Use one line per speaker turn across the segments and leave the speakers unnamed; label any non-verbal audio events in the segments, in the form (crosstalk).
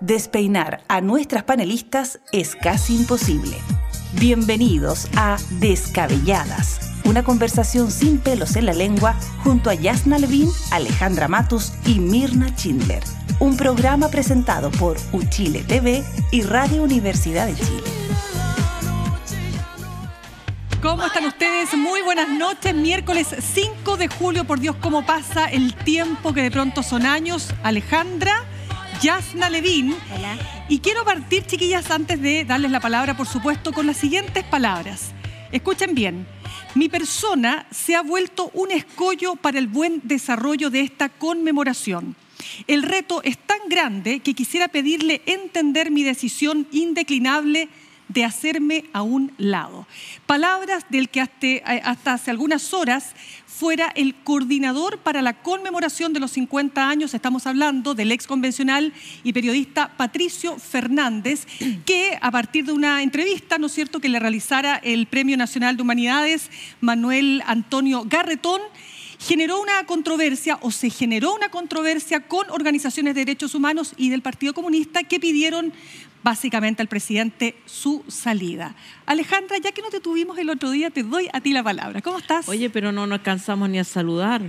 despeinar a nuestras panelistas es casi imposible. Bienvenidos a Descabelladas, una conversación sin pelos en la lengua junto a Yasna Levin, Alejandra Matus y Mirna Schindler. Un programa presentado por Uchile TV y Radio Universidad de Chile.
¿Cómo están ustedes? Muy buenas noches. Miércoles 5 de julio, por Dios, cómo pasa el tiempo que de pronto son años. Alejandra. Yasna Levin.
Hola.
Y quiero partir, chiquillas, antes de darles la palabra, por supuesto, con las siguientes palabras. Escuchen bien. Mi persona se ha vuelto un escollo para el buen desarrollo de esta conmemoración. El reto es tan grande que quisiera pedirle entender mi decisión indeclinable de hacerme a un lado. Palabras del que hasta, hace algunas horas fuera el coordinador para la conmemoración de los 50 años, estamos hablando del ex convencional y periodista Patricio Fernández, que a partir de una entrevista, ¿no es cierto?, que le realizara el Premio Nacional de Humanidades Manuel Antonio Garretón, generó una controversia o se generó una controversia con organizaciones de derechos humanos y del Partido Comunista que pidieron básicamente al presidente su salida. Alejandra, ya que no te tuvimos el otro día, te doy a ti la palabra. ¿Cómo estás?
Oye, pero no nos alcanzamos ni a saludar.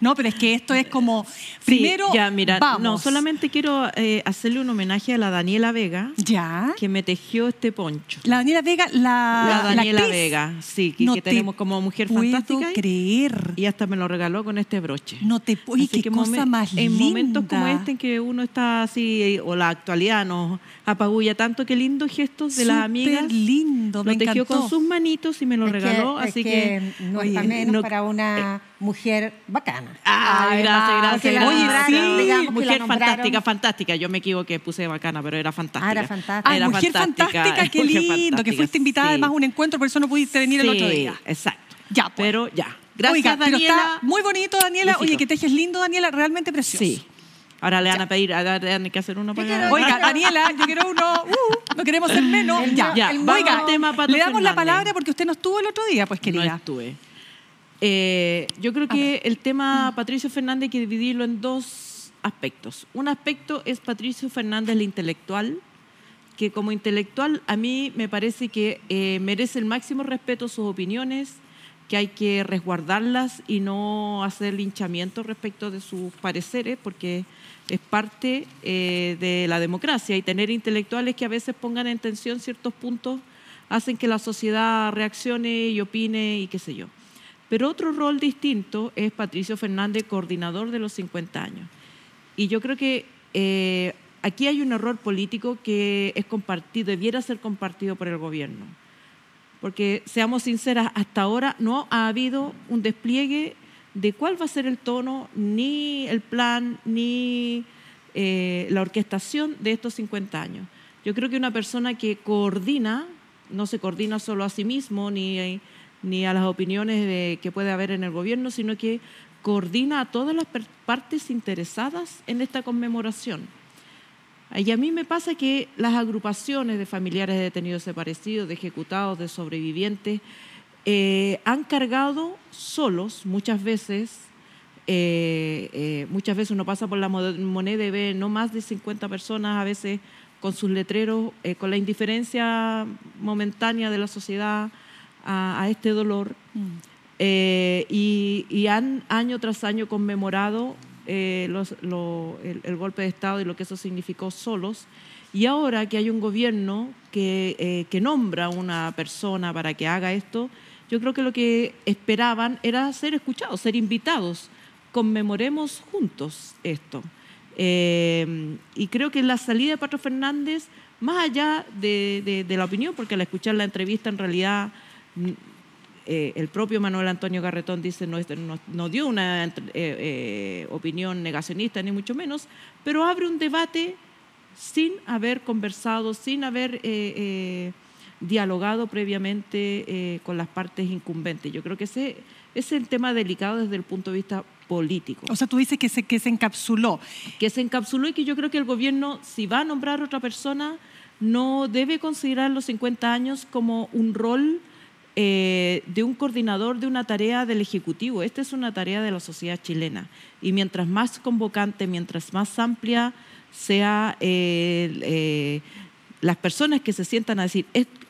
No, pero es que esto es como, primero,
Sí, ya, mira,
vamos.
no, solamente quiero eh, hacerle un homenaje a la Daniela Vega,
Ya.
que me tejió este poncho.
La Daniela Vega, la,
La Daniela
actriz.
Vega, sí, que,
No
que
te
tenemos como mujer
puedo
fantástica.
creer.
Y hasta me lo regaló con este broche.
No te puedo, qué
que
cosa más
En momentos como
linda.
este en que uno está así, eh, o la actualidad nos apagulla tanto, qué lindos gestos de las
Súper
amigas.
lindo, me
Lo tejió
encantó.
con sus manitos y me lo
Es
regaló, así que...
no
oye,
es para menos
no-
para una mujer bacana.
Ay, gracias, gracias.
Oye, sí,
digamos
mujer fantástica, fantástica. Yo me equivoqué, puse bacana, pero era fantástica.
Ah, era fantástica.
Ah,
Era
mujer fantástica, (laughs) qué
mujer
lindo, que fuiste invitada
sí.
además a un encuentro, por eso no pudiste venir el otro día.
Exacto.
Ya, pues.
Pero ya. Gracias,
Oiga, pero
Daniela.
está muy bonito, Daniela. Oye, que tejes lindo, Daniela, realmente precioso.
Sí. Ahora le van a pedir, a dar- le van a que hacer uno para
quiero-
Oiga, Daniela, yo quiero uno, uh, no queremos ser menos.
El
ya,
el
vamos
Oiga,
tema,
le damos la palabra porque usted no estuvo el otro día, pues
No
querida.
estuve. Eh, yo creo que el tema Patricio Fernández hay que dividirlo en dos aspectos. Un aspecto es Patricio Fernández, el intelectual, que como intelectual a mí me parece que eh, merece el máximo respeto sus opiniones, que hay que resguardarlas y no hacer linchamiento respecto de sus pareceres, porque es parte eh, de la democracia y tener intelectuales que a veces pongan en tensión ciertos puntos hacen que la sociedad reaccione y opine y qué sé yo. Pero otro rol distinto es Patricio Fernández, coordinador de los 50 años. Y yo creo que eh, aquí hay un error político que es compartido, debiera ser compartido por el gobierno. Porque, seamos sinceras, hasta ahora no ha habido un despliegue de cuál va a ser el tono, ni el plan, ni eh, la orquestación de estos 50 años. Yo creo que una persona que coordina, no se coordina solo a sí mismo, ni, ni a las opiniones de- que puede haber en el gobierno, sino que coordina a todas las partes interesadas en esta conmemoración. Y a mí me pasa que las agrupaciones de familiares de detenidos desaparecidos, de ejecutados, de sobrevivientes, eh, han cargado solos muchas veces. eh, eh, muchas veces uno pasa por la mo- moneda y ve no más de 50 personas, a veces con sus letreros, eh, con la indiferencia momentánea de la sociedad a, a este dolor. Eh, y, y han año tras año conmemorado eh, los- lo- el, el golpe de Estado y lo que eso significó solos. Y ahora que hay un gobierno que, eh, que nombra a una persona para que haga esto, yo creo que lo que esperaban era ser escuchados, ser invitados. Conmemoremos juntos esto. Eh, y creo que la salida de Patro Fernández, más allá de, de- de la opinión, porque al escuchar la entrevista en realidad mm, eh, el propio Manuel Antonio Garretón dice no, no, no dio una eh, eh, opinión negacionista ni mucho menos, pero abre un debate sin haber conversado, sin haber eh, eh, dialogado previamente eh, con las partes incumbentes. Yo creo que ese, es el tema delicado desde el punto de vista político
O sea, tú dices que se, que se encapsuló.
que se encapsuló y que yo creo que el gobierno, si va a nombrar otra persona, no debe considerar los 50 años como un rol eh, de un coordinador de una tarea del Ejecutivo. Esta es una tarea de la sociedad chilena. Y mientras más convocante, mientras más amplia sea eh, eh, las personas que se sientan a decir,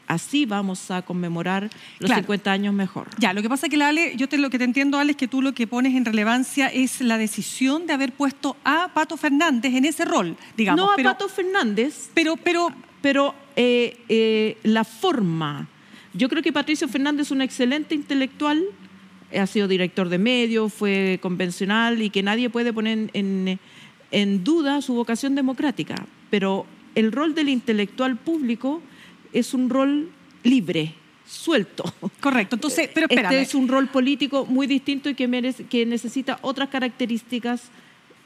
así vamos a conmemorar los 50 años mejor.
Ya, lo que pasa es que la Ale, yo te, lo que te entiendo, Ale, es que tú lo que pones en relevancia es la decisión de haber puesto a Pato Fernández en ese rol, digamos.
No a Pato Fernández,
pero, pero,
pero la forma yo creo que Patricio Fernández es un excelente intelectual, ha sido director de medios, fue convencional y que nadie puede poner en, duda su vocación democrática. Pero el rol del intelectual público es un rol libre, suelto.
Correcto. Entonces, pero
espérame. Este es un rol político muy distinto y que, que necesita otras características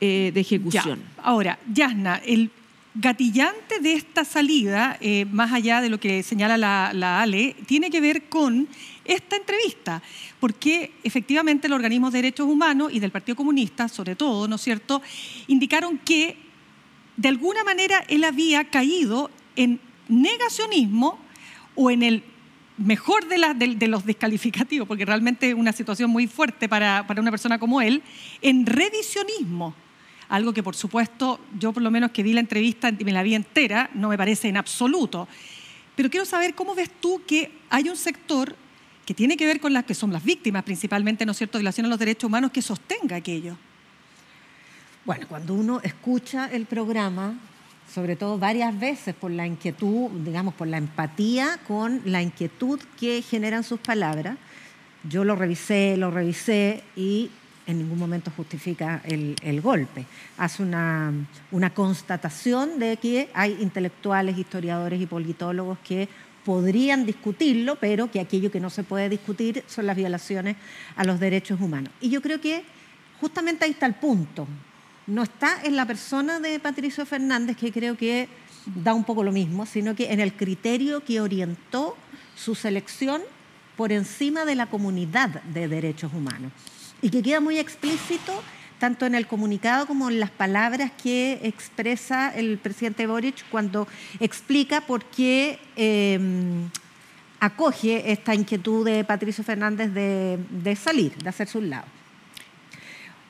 eh, de ejecución.
Ahora, Yasna, el gatillante de esta salida, eh, más allá de lo que señala la, ALE, tiene que ver con esta entrevista, porque efectivamente los organismos de derechos humanos y del Partido Comunista, sobre todo, ¿no es cierto?, indicaron que de alguna manera él había caído en negacionismo o en el mejor de, los descalificativos, porque realmente es una situación muy fuerte para, para una persona como él, en revisionismo algo que por supuesto yo por lo menos que vi la entrevista y me la vi entera, no me parece en absoluto. Pero quiero saber cómo ves tú que hay un sector que tiene que ver con las que son las víctimas principalmente, ¿no es cierto?, de violación a los derechos humanos que sostenga aquello.
Bueno, cuando uno escucha el programa, sobre todo varias veces por la inquietud, digamos, por la empatía con la inquietud que generan sus palabras, yo lo revisé, lo revisé y en ningún momento justifica el, golpe. Hace una, constatación de que hay intelectuales, historiadores y politólogos que podrían discutirlo, pero que aquello que no se puede discutir son las violaciones a los derechos humanos. Y yo creo que justamente ahí está el punto. No está en la persona de Patricio Fernández, que creo que da un poco lo mismo, sino que en el criterio que orientó su selección por encima de la comunidad de derechos humanos y que queda muy explícito tanto en el comunicado como en las palabras que expresa el presidente Boric cuando explica por qué em, acoge esta inquietud de Patricio Fernández de, salir, de hacerse un lado.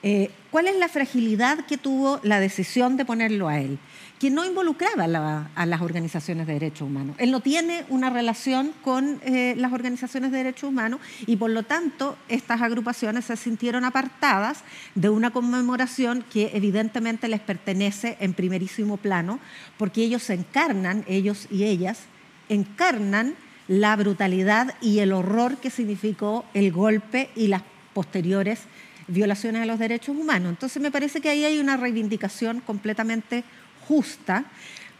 Eh, ¿Cuál es la fragilidad que tuvo la decisión de ponerlo a él? Que no involucraba a las organizaciones de derechos humanos. Él no tiene una relación con eh, las organizaciones de derechos humanos y por lo tanto estas agrupaciones se sintieron apartadas de una conmemoración que evidentemente les pertenece en primerísimo plano porque ellos se encarnan, ellos y ellas, encarnan la brutalidad y el horror que significó el golpe y las posteriores violaciones a los derechos humanos. Entonces me parece que ahí hay una reivindicación completamente justa,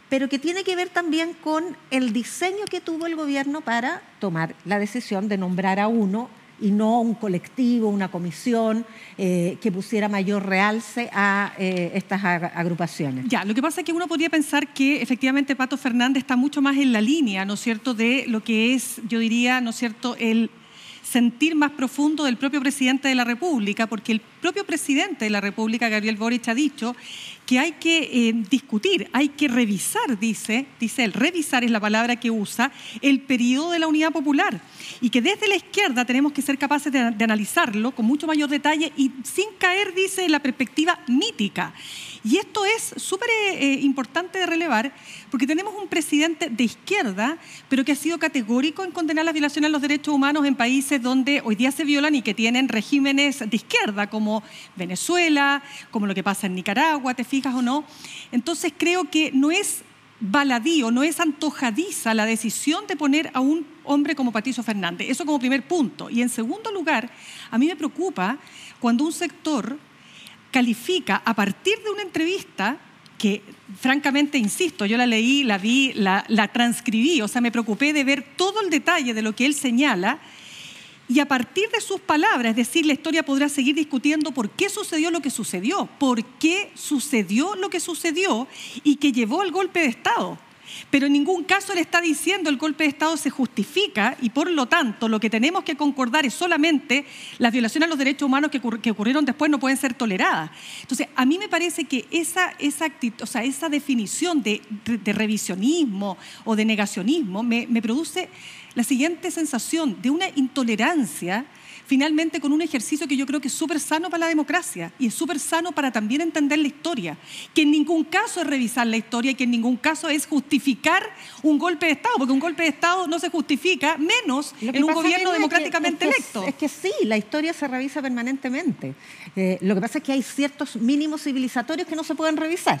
pero que tiene que ver también con el diseño que tuvo el gobierno para tomar la decisión de nombrar a uno y no un colectivo, una comisión eh, que pusiera mayor realce a eh, estas agrupaciones.
Ya, lo que pasa es que uno podría pensar que efectivamente Pato Fernández está mucho más en la línea, ¿no es cierto?, de lo que es, yo diría, ¿no es cierto?, el sentir más profundo del propio presidente de la República, porque el propio presidente de la República, Gabriel Boric, ha dicho que hay que eh, discutir, hay que revisar, dice, dice él, revisar es la palabra que usa, el periodo de la unidad popular. Y que desde la izquierda tenemos que ser capaces de, analizarlo con mucho mayor detalle y sin caer, dice, en la perspectiva mítica. Y esto es súper eh, eh, importante de relevar porque tenemos un presidente de izquierda, pero que ha sido categórico en condenar las violaciones a los derechos humanos en países donde hoy día se violan y que tienen regímenes de izquierda, como Venezuela, como lo que pasa en Nicaragua, ¿te fijas o no? Entonces creo que no es baladío, no es antojadiza la decisión de poner a un hombre como Patricio Fernández. Eso como primer punto. Y en segundo lugar, a mí me preocupa cuando un sector califica a partir de una entrevista que francamente, insisto, yo la leí, la vi, la, transcribí, o sea, me preocupé de ver todo el detalle de lo que él señala y a partir de sus palabras, es decir, la historia podrá seguir discutiendo por qué sucedió lo que sucedió, por qué sucedió lo que sucedió y que llevó al golpe de Estado. Pero en ningún caso le está diciendo el golpe de Estado se justifica y por lo tanto lo que tenemos que concordar es solamente las violaciones a los derechos humanos que, ocurrieron después no pueden ser toleradas. Entonces, a mí me parece que esa, esa, o sea, esa definición de, revisionismo o de negacionismo me produce la siguiente sensación de una intolerancia finalmente con un ejercicio que yo creo que es súper sano para la democracia y es súper sano para también entender la historia, que en ningún caso es revisar la historia y que en ningún caso es justificar un golpe de Estado, porque un golpe de Estado no se justifica menos en un gobierno democráticamente electo.
Es que sí, la historia se revisa permanentemente. Eh, lo que pasa es que hay ciertos mínimos civilizatorios que no se pueden revisar.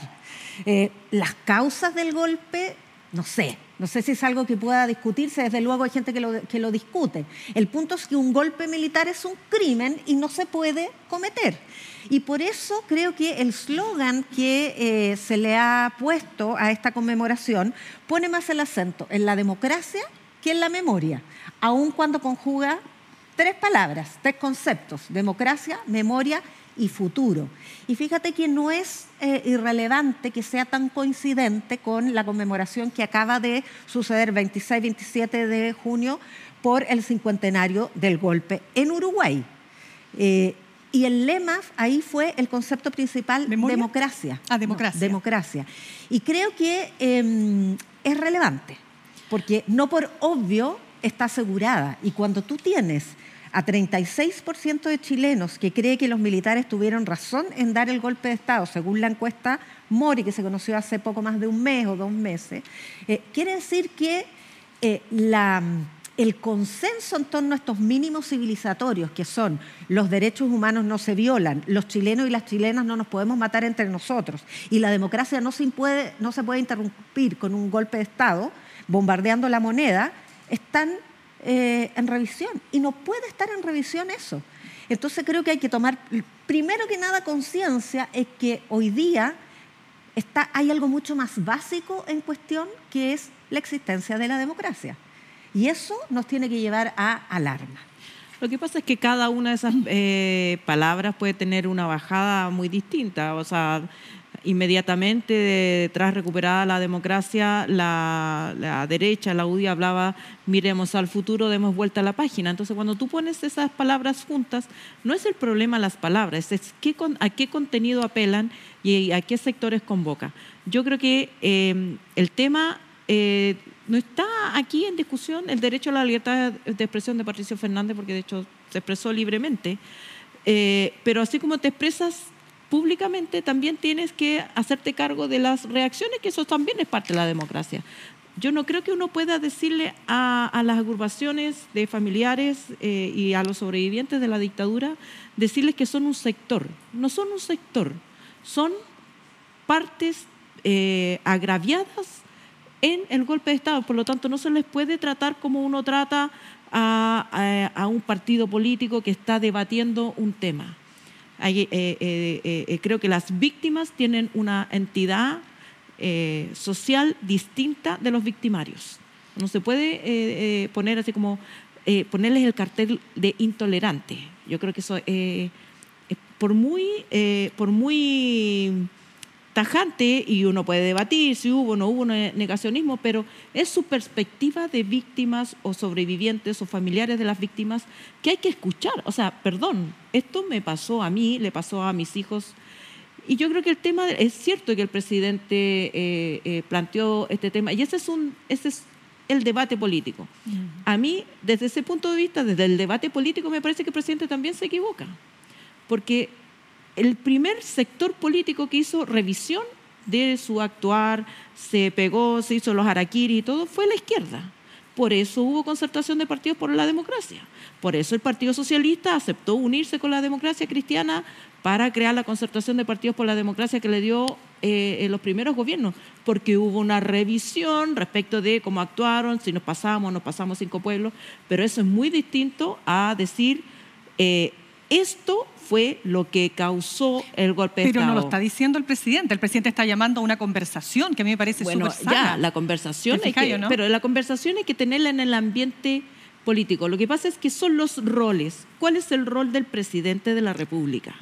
Eh, las causas del golpe, no sé, no sé si es algo que pueda discutirse, desde luego hay gente que lo, discute. El punto es que un golpe militar es un crimen y no se puede cometer. Y por eso creo que el slogan que eh, se le ha puesto a esta conmemoración pone más el acento en la democracia que en la memoria, aun cuando conjuga tres palabras, tres conceptos, democracia, memoria y futuro. Y fíjate que no es eh, irrelevante que sea tan coincidente con la conmemoración que acaba de suceder 26-27 de junio por el cincuentenario del golpe en Uruguay. Eh, y el lema ahí fue el concepto principal, democracia.
Ah, democracia.
democracia. Y creo que em, es relevante, porque no por obvio está asegurada. Y cuando tú tienes a 36% de chilenos que cree que los militares tuvieron razón en dar el golpe de Estado, según la encuesta Mori, que se conoció hace poco más de un mes o dos meses, eh, quiere decir que eh, el consenso en torno a estos mínimos civilizatorios, que son los derechos humanos no se violan, los chilenos y las chilenas no nos podemos matar entre nosotros, y la democracia no se puede, no se puede interrumpir con un golpe de Estado, bombardeando la moneda, están eh, en revisión y no puede estar en revisión eso. Entonces creo que hay que tomar, primero que nada, conciencia es que hoy día está, hay algo mucho más básico en cuestión que es la existencia de la democracia. Y eso nos tiene que llevar a alarma.
Lo que pasa es que cada una de esas eh, palabras puede tener una bajada muy distinta. O sea, inmediatamente tras recuperada la democracia, la, derecha, la UDI hablaba, miremos al futuro, demos vuelta a la página. Entonces, cuando tú pones esas palabras juntas, no es el problema las palabras, es qué, a qué contenido apelan y a qué sectores convoca. Yo creo que em, el tema... Eh, no está aquí en discusión el derecho a la libertad de expresión de Patricio Fernández, porque de hecho se expresó libremente. Eh, pero así como te expresas públicamente también tienes que hacerte cargo de las reacciones, que eso también es parte de la democracia. Yo no creo que uno pueda decirle a, las agrupaciones de familiares eh, y a los sobrevivientes de la dictadura, decirles que son un sector. No son un sector, son partes eh, agraviadas en el golpe de Estado. Por lo tanto, no se les puede tratar como uno trata a un partido político que está debatiendo un tema. Eh, eh, eh, creo que las víctimas tienen una entidad social distinta de los victimarios. No se puede poner así como ponerles el cartel de intolerante. Yo creo que eso por muy, por muy tajante y uno puede debatir si hubo o no hubo negacionismo, pero es su perspectiva de víctimas o sobrevivientes o familiares de las víctimas que hay que escuchar. O sea, perdón, esto me pasó a mí, le pasó a mis hijos. Y yo creo que el tema, es cierto que el presidente eh, eh, planteó este tema, y ese es, un, ese es el debate político. A mí, desde ese punto de vista, desde el debate político, me parece que el presidente también se equivoca, porque el primer sector político que hizo revisión de su actuar, se pegó, se hizo los harakiri y todo, fue la izquierda. Por eso hubo concertación de partidos por la democracia. Por eso el Partido Socialista aceptó unirse con la democracia cristiana para crear la concertación de partidos por la democracia que le dio eh, los primeros gobiernos, porque hubo una revisión respecto de cómo actuaron, si nos pasamos, nos pasamos cinco pueblos, pero eso es muy distinto a decir, eh, esto fue lo que causó el golpe
de
Pero
no lo está diciendo el presidente. El presidente está llamando a una conversación que a mí me parece
bueno, ya, la conversación hay que, pero la conversación hay que tenerla en el ambiente político. Lo que pasa es que son los roles. ¿Cuál es el rol del presidente de la República?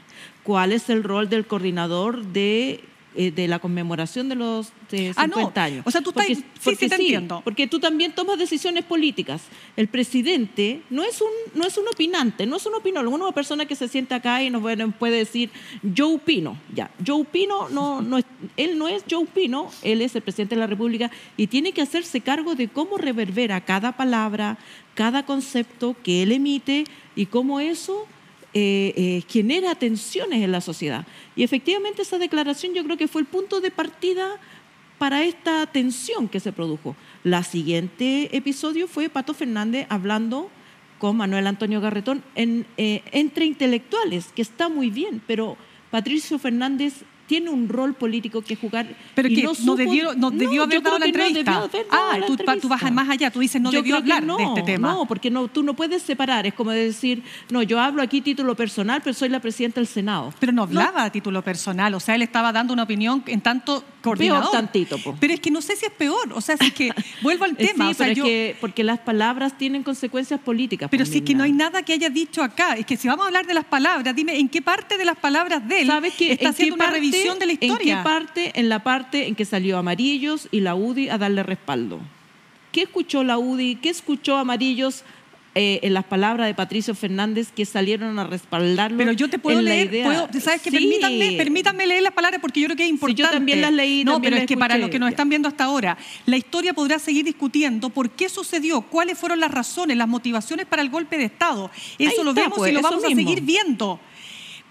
¿Cuál es el rol del coordinador de eh, de la conmemoración de los de 50
Ah, no.
años.
O sea, tú estás- sí, sí, te entiendo.
Porque tú también tomas decisiones políticas. El presidente no es un, no es un opinante, no es un opinólogo, una persona que se sienta acá y nos puede, puede decir, yo opino. Ya, yo opino, no, no es- él no es yo opino, él es el presidente de la República y tiene que hacerse cargo de cómo reverbera cada palabra, cada concepto que él emite y cómo eso eh, eh, genera tensiones en la sociedad. Y efectivamente esa declaración yo creo que fue el punto de partida para esta tensión que se produjo. La siguiente episodio fue Pato Fernández hablando con Manuel Antonio Garretón eh, entre intelectuales, que está muy bien, pero Patricio Fernández tiene un rol político que jugar.
Pero
y
que
no, supo-
debió, no debió haber dado la
no
entrevista.
debió haber dado
ah,
la
tú, tú vas más allá, tú dices no
Yo
debió hablar de este tema.
No, porque no, tú no puedes separar. Es como decir, no, yo hablo aquí título personal, pero soy la presidenta del Senado.
Pero no hablaba a título personal, o sea, él estaba dando una opinión en tanto coordinador.
tantito, po.
Pero es que no sé si es peor, o sea, si es que (laughs) vuelvo al tema,
sí,
o sea,
pero es que porque las palabras tienen consecuencias políticas.
pero si es que no hay nada que haya dicho acá, es que si vamos a hablar de las palabras, dime en qué parte de las palabras de él
¿Sabes qué?
está
¿En
haciendo
qué
una
parte-
revisión de la historia.
¿En qué parte? En la parte en que salió Amarillos y la UDI a darle respaldo. ¿Qué escuchó la UDI? ¿Qué escuchó Amarillos eh, en las palabras de Patricio Fernández que salieron a respaldarlo?
Pero yo te puedo
en la
leer,
idea?
puedo- ¿sabes qué?
Sí.
Permítanme, permítanme leer las palabras porque yo creo que es importante.
yo también las leí,
No, pero es que para los que nos están viendo hasta ahora, la historia podrá seguir discutiendo por qué sucedió, cuáles fueron las razones, las motivaciones para el golpe de Estado. Eso
Ahí
lo
está,
vemos
pues,
y lo
eso
vamos a seguir viendo.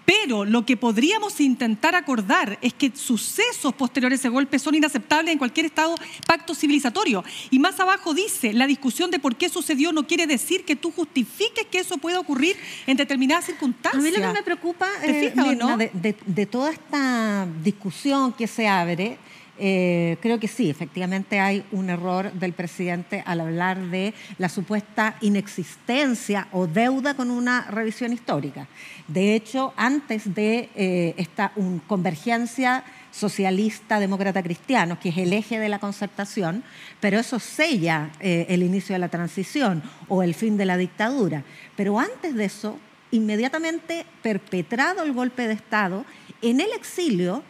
Pero lo que podríamos intentar acordar es que sucesos posteriores a ese golpe son inaceptables en cualquier Estado pacto civilizatorio. Y más abajo dice, la discusión de por qué sucedió no quiere decir que tú justifiques que eso pueda ocurrir en determinadas
A
circunstancias.
mí lo que me preocupa
¿Te
eh,
fijas o
Mirna,
no?
de, de- de toda esta discusión que se abre, eh, creo que sí, efectivamente hay un error del presidente al hablar de la supuesta inexistencia o deuda con una revisión histórica. De hecho, antes de eh, esta un- convergencia socialista, demócrata, cristiano, que es el eje de la concertación, pero eso sella eh, el inicio de la transición o el fin de la dictadura. Pero antes de eso, inmediatamente perpetrado el golpe de Estado, en el exilio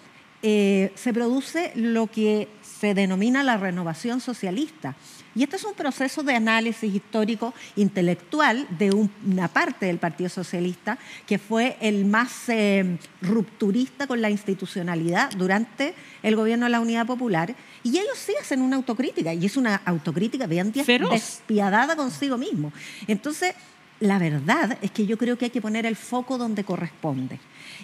eh, se produce lo que se denomina la renovación socialista. Y este es un proceso de análisis histórico intelectual de un- una parte del Partido Socialista que fue el más eh, rupturista con la institucionalidad durante el gobierno de la Unidad Popular. Y ellos sí hacen una autocrítica, y es una autocrítica bien despiadada consigo mismo. Entonces, la verdad es que yo creo que hay que poner el foco donde corresponde.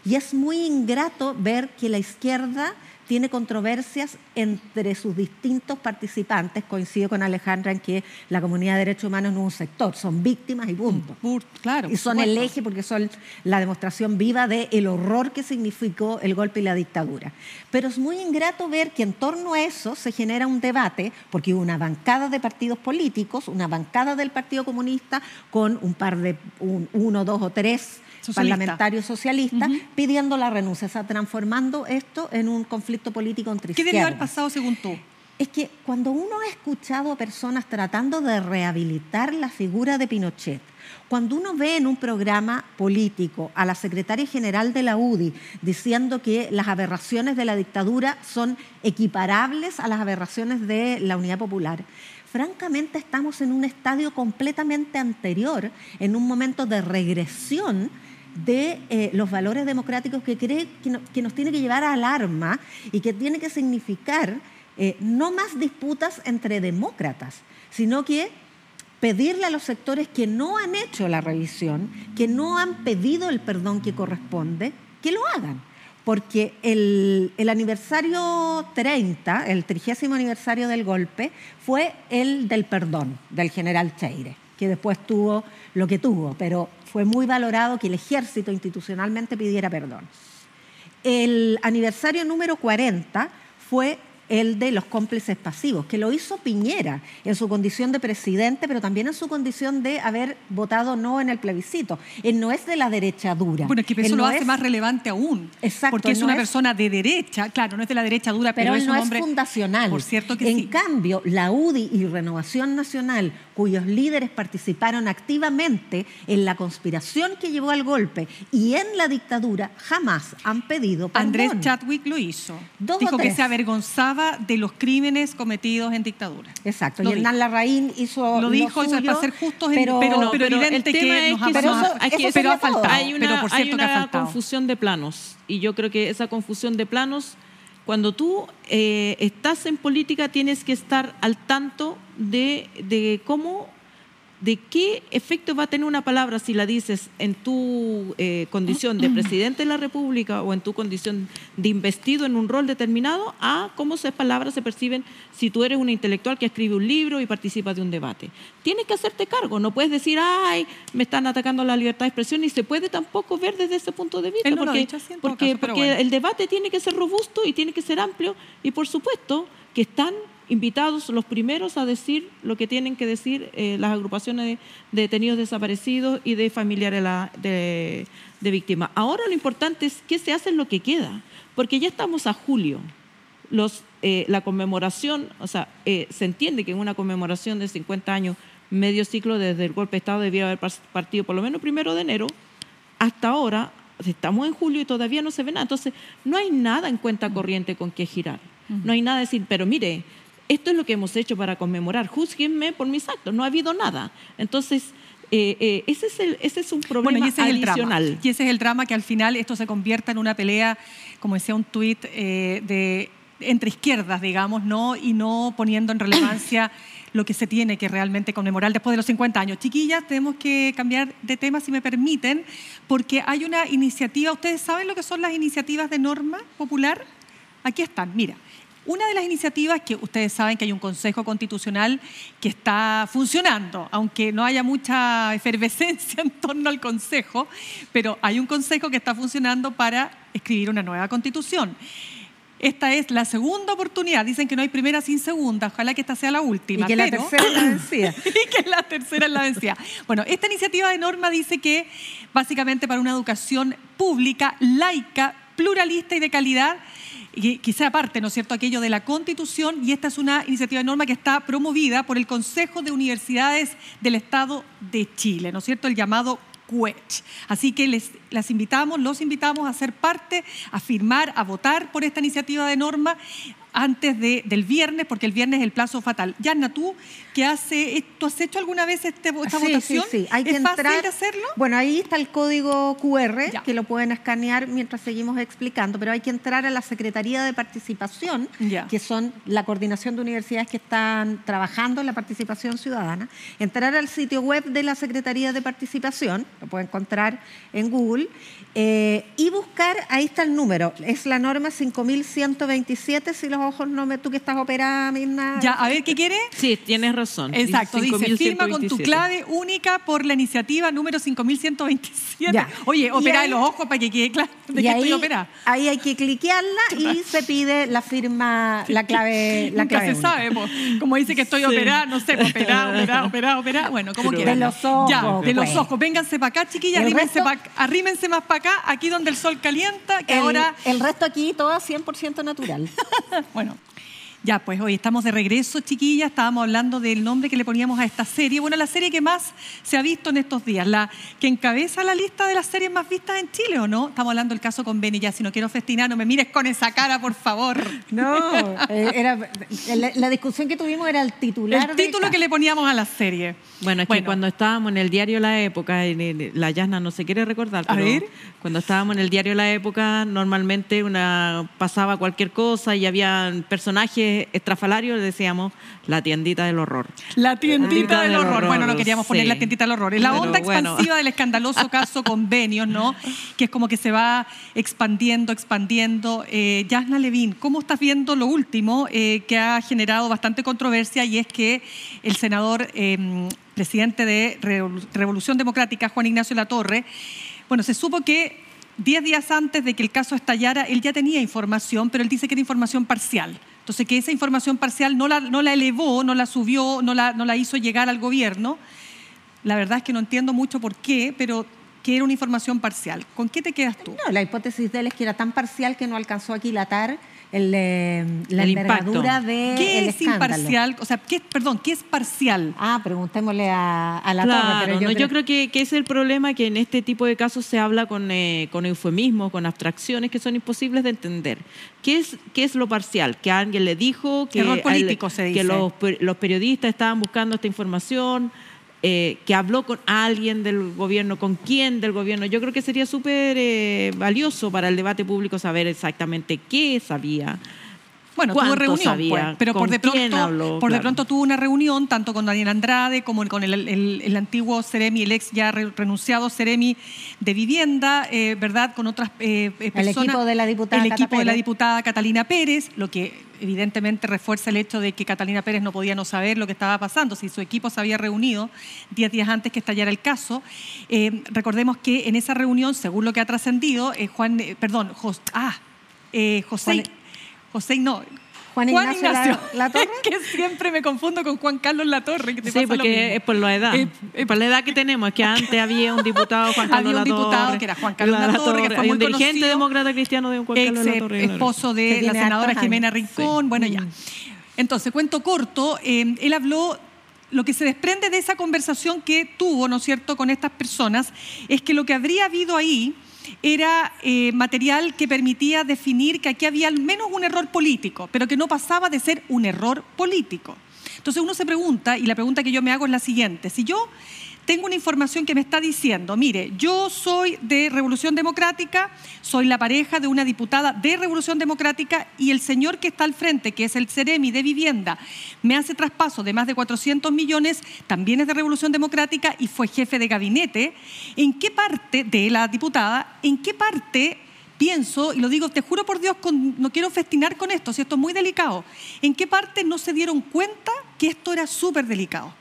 Y es muy ingrato ver que la izquierda tiene controversias entre sus distintos participantes. Coincido con Alejandra en que la comunidad de derechos humanos no es un sector, son víctimas y punto.
Por- claro,
Y
por
son el eje porque son la demostración viva del el horror que significó el golpe y la dictadura. Pero es muy ingrato ver que en torno a eso se genera un debate, porque hubo una bancada de partidos políticos, una bancada del Partido Comunista con un par de, un- uno, dos o tres
Socialista.
parlamentarios socialistas pidiendo la renuncia, o sea, transformando esto en un conflicto político entre
¿Qué debió haber pasado según tú?
Es que cuando uno ha escuchado a personas tratando de rehabilitar la figura de Pinochet, cuando uno ve en un programa político a la secretaria general de la UDI diciendo que las aberraciones de la dictadura son equiparables a las aberraciones de la Unidad Popular, francamente estamos en un estadio completamente anterior, en un momento de regresión de eh, los valores democráticos que cree que, no- que nos tiene que llevar a alarma y que tiene que significar eh, no más disputas entre demócratas, sino que pedirle a los sectores que no han hecho la revisión, que no han pedido el perdón que corresponde, que lo hagan. Porque el, el aniversario 30, el trigésimo aniversario del golpe, fue el del perdón del general Cheire, que después tuvo lo que tuvo, pero fue muy valorado que el ejército institucionalmente pidiera perdón. El aniversario número 40 fue el de los cómplices pasivos, que lo hizo Piñera en su condición de presidente, pero también en su condición de haber votado no en el plebiscito. Él no es de la derecha dura.
Bueno, es que eso lo hace
es-
más relevante aún.
Exacto,
Porque es
no
una
es-
persona de derecha, claro, no es de la derecha dura, pero,
pero él
es
no
un
es
hombre
fundacional.
Por cierto que
en
sí.
cambio, la UDI y Renovación Nacional, cuyos líderes participaron activamente en la conspiración que llevó al golpe y en la dictadura, jamás han pedido perdón.
Andrés Chadwick lo hizo.
Dos
Dijo que se avergonzaba de los crímenes cometidos en dictadura.
Exacto,
Lo
y Hernán. Larraín hizo
Lo dijo, es
suyo,
para ser justos,
pero,
pero,
No,
pero
pero
evidente
el tema
que
es que
Pero eso-
Aquí
eso
pero ha faltado.
hay una,
pero por
hay
cierto que ha
una
faltado.
confusión de planos y yo creo que esa confusión de planos, cuando tú eh, estás en política tienes que estar al tanto de, de cómo, de qué efecto va a tener una palabra si la dices en tu eh, condición de presidente de la República o en tu condición de investido en un rol determinado, a cómo esas palabras se perciben si tú eres un intelectual que escribe un libro y participa de un debate. Tienes que hacerte cargo, no puedes decir, ay, me están atacando la libertad de expresión y se puede tampoco ver desde ese punto de vista.
No
porque porque,
caso,
porque
bueno.
el debate tiene que ser robusto y tiene que ser amplio y por supuesto que están invitados los primeros a decir lo que tienen que decir eh, las agrupaciones de, de detenidos desaparecidos y de familiares la- de, de víctimas. Ahora lo importante es qué se hace en lo que queda, porque ya estamos a julio. Los, eh, la conmemoración, o sea, eh, se entiende que en una conmemoración de 50 años, medio ciclo desde el golpe de Estado debía haber partido por lo menos primero de enero, hasta ahora estamos en julio y todavía no se ve nada. Entonces, no hay nada en cuenta corriente con que girar. No hay nada de decir, pero mire, esto es lo que hemos hecho para conmemorar, júzguenme por mis actos. No ha habido nada. Entonces, eh, eh, ese, es el- ese es un problema
Bueno, y ese es el drama.
adicional.
Y ese es el drama que al final esto se convierta en una pelea, como decía un tuit, eh, de entre izquierdas, digamos, ¿no? Y no poniendo en relevancia (coughs) lo que se tiene que realmente conmemorar después de los 50 años. Chiquillas, tenemos que cambiar de tema, si me permiten, porque hay una iniciativa, ¿ustedes saben lo que son las iniciativas de norma popular? Aquí están, mira. Una de las iniciativas que ustedes saben que hay un Consejo Constitucional que está funcionando, aunque no haya mucha (laughs) efervescencia en torno al Consejo, pero hay un Consejo que está funcionando para escribir una nueva Constitución. Esta es la segunda oportunidad. Dicen que no hay primera sin segunda. Ojalá que esta sea la
y
última.
que la tercera es la vencida. (laughs)
y que la tercera es la vencida. Bueno, esta iniciativa de norma dice que básicamente para una educación pública, laica, pluralista y de calidad, y quizá aparte, ¿no es cierto?, aquello de la Constitución, y esta es una iniciativa de norma que está promovida por el Consejo de Universidades del Estado de Chile, ¿no es cierto?, el llamado CUECH. Así que les, las invitamos, los invitamos a ser parte, a firmar, a votar por esta iniciativa de norma antes de- del viernes, porque el viernes es el plazo fatal. Yanna, tú, que hace, ¿tú has hecho alguna vez este, esta
Sí,
votación?
Sí, sí, hay que
¿Es
entrar.
fácil de hacerlo?
Bueno, ahí está el código QR
Ya.
que lo pueden escanear mientras seguimos explicando, pero hay que entrar a la Secretaría de Participación,
Ya.
que son la coordinación de universidades que están trabajando en la participación ciudadana, entrar al sitio web de la Secretaría de Participación, lo pueden encontrar en Google, eh, y buscar, ahí está el número, es la norma 5127, si los ojos no me, tú que estás operada, Mirna.
Ya, a ver, ¿qué quiere?
Sí, tienes razón.
Exacto, dice, firma con tu
5127.
clave única por la iniciativa número 5127.
Ya.
Oye, opera de
ahí-
los ojos para que quede claro de que
ahí,
estoy operada.
ahí hay que cliquearla y se pide la firma, la clave, la
Nunca
clave
se
única.
sabe, como dice que estoy
Sí.
operada, no sé, operada, (laughs) operada, operada, operada, bueno, como quieran.
De los ojos,
Ya, de los
pues.
ojos. Vénganse para acá, chiquillas, arrímense, pa- arrímense más para acá, aquí donde el sol calienta, que
El,
ahora
el resto aquí todo 100% natural. (laughs)
Bueno, ya pues hoy estamos de regreso, chiquillas. Estábamos hablando del nombre que le poníamos a esta serie. Bueno, la serie que más se ha visto en estos días, la que encabeza la lista de las series más vistas en Chile, ¿o no? Estamos hablando del caso con Beni. Ya, si no quiero festinar, no me mires con esa cara, por favor.
No, (laughs) eh, era, la, la discusión que tuvimos era el titular.
El título que le poníamos a la serie.
Bueno, es que cuando estábamos en el diario La Época, en el- la Yasna no se quiere recordar,
A
pero
ver.
cuando estábamos en el diario La Época, normalmente una pasaba cualquier cosa y había personajes estrafalarios, le decíamos la tiendita del horror.
La tiendita del horror. Bueno, no queríamos poner la tiendita del horror. Es la
Pero
onda
bueno.
expansiva del escandaloso (laughs) caso Convenios, ¿no? Que es como que se va expandiendo, expandiendo. Eh, Yasna Levin, ¿cómo estás viendo lo último eh, que ha generado bastante controversia y es que el senador eh, presidente de Revol- Revolución Democrática, Juan Ignacio Latorre, bueno, se supo que 10 días antes de que el caso estallara, él ya tenía información, pero él dice que era información parcial. Entonces, que esa información parcial no la, no la elevó, no la subió, no la, no la hizo llegar al gobierno. La verdad es que no entiendo mucho por qué, pero que era una información parcial. ¿Con qué te quedas tú?
No, la hipótesis de él es que era tan parcial que no alcanzó a aquilatar el, eh, la envergadura de
¿Qué
el
es
escándalo.
imparcial? O sea, ¿qué, perdón, ¿qué es parcial?
Ah, preguntémosle a, a la
Claro,
torre. Pero
no,
yo,
yo,
creo,
creo que, que ese es el problema, que en este tipo de casos se habla con, eh, con eufemismos, con abstracciones que son imposibles de entender. ¿Qué es, qué es lo parcial? Que alguien le dijo que,
Error
al-
político, se dice.
que los, los periodistas estaban buscando esta información, eh, que habló con alguien del gobierno, con quién del gobierno. Yo creo que sería súper eh, valioso para el debate público saber exactamente qué sabía.
Bueno, tuvo
¿Cuánto
reunión, pues, pero por
¿Con
de pronto,
habló?
por de pronto tuvo una reunión tanto con Daniel Andrade como con el, el- el antiguo Ceremi, el ex ya re- renunciado Ceremi de Vivienda, eh, ¿verdad? Con otras eh, eh, personas.
equipo de la diputada
El
Cata
equipo de la diputada Catalina Pérez, lo que evidentemente refuerza el hecho de que Catalina Pérez no podía no saber lo que estaba pasando, si su equipo se había reunido diez días antes que estallara el caso. Eh, recordemos que en esa reunión, según lo que ha trascendido, eh, Juan, eh, perdón, ah, José,
Juan-
José no.
Juan Ignacio La- Latorre.
Es (laughs) que siempre me confundo con Juan Carlos Latorre. Que te
Sí,
pasa lo
porque
mismo.
es por la edad.
Eh,
Es por la edad que tenemos. Es que antes había un diputado, Juan (laughs)
Había
Carlos
un diputado
Latorre,
que era Juan Carlos
La
Latorre, que fue muy
un dirigente
conocido.
demócrata cristiano de Juan Carlos
ex
Latorre.
esposo de la senadora Jimena. Rincón. Bueno, ya.
Mm.
Entonces, cuento corto, eh, él habló, lo que se desprende de esa conversación que tuvo, ¿no es cierto?, con estas personas, es que lo que habría habido ahí era eh, material que permitía definir que aquí había al menos un error político, pero que no pasaba de ser un error político. Entonces uno se pregunta, y la pregunta que yo me hago es la siguiente, si yo tengo una información que me está diciendo, mire, yo soy de Revolución Democrática, soy la pareja de una diputada de Revolución Democrática y el señor que está al frente, que es el Ceremi de Vivienda, me hace traspaso de más de 400 millones, también es de Revolución Democrática y fue jefe de gabinete. ¿En qué parte de la diputada, en qué parte pienso, y lo digo, te juro por Dios, no quiero festinar con esto, si esto es muy delicado, ¿en qué parte no se dieron cuenta que esto era súper delicado?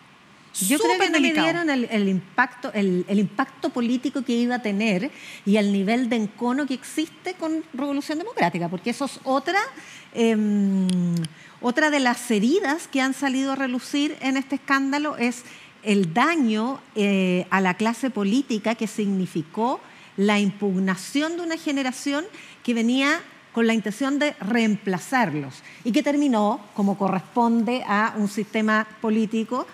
Yo creo que no le
delicado.
dieron el, el impacto, el, el impacto político que iba a tener y el nivel de encono que existe con Revolución Democrática, porque eso es otra, em, otra de las heridas que han salido a relucir en este escándalo, es el daño eh, a la clase política que significó la impugnación de una generación que venía con la intención de reemplazarlos y que terminó, como corresponde a un sistema político,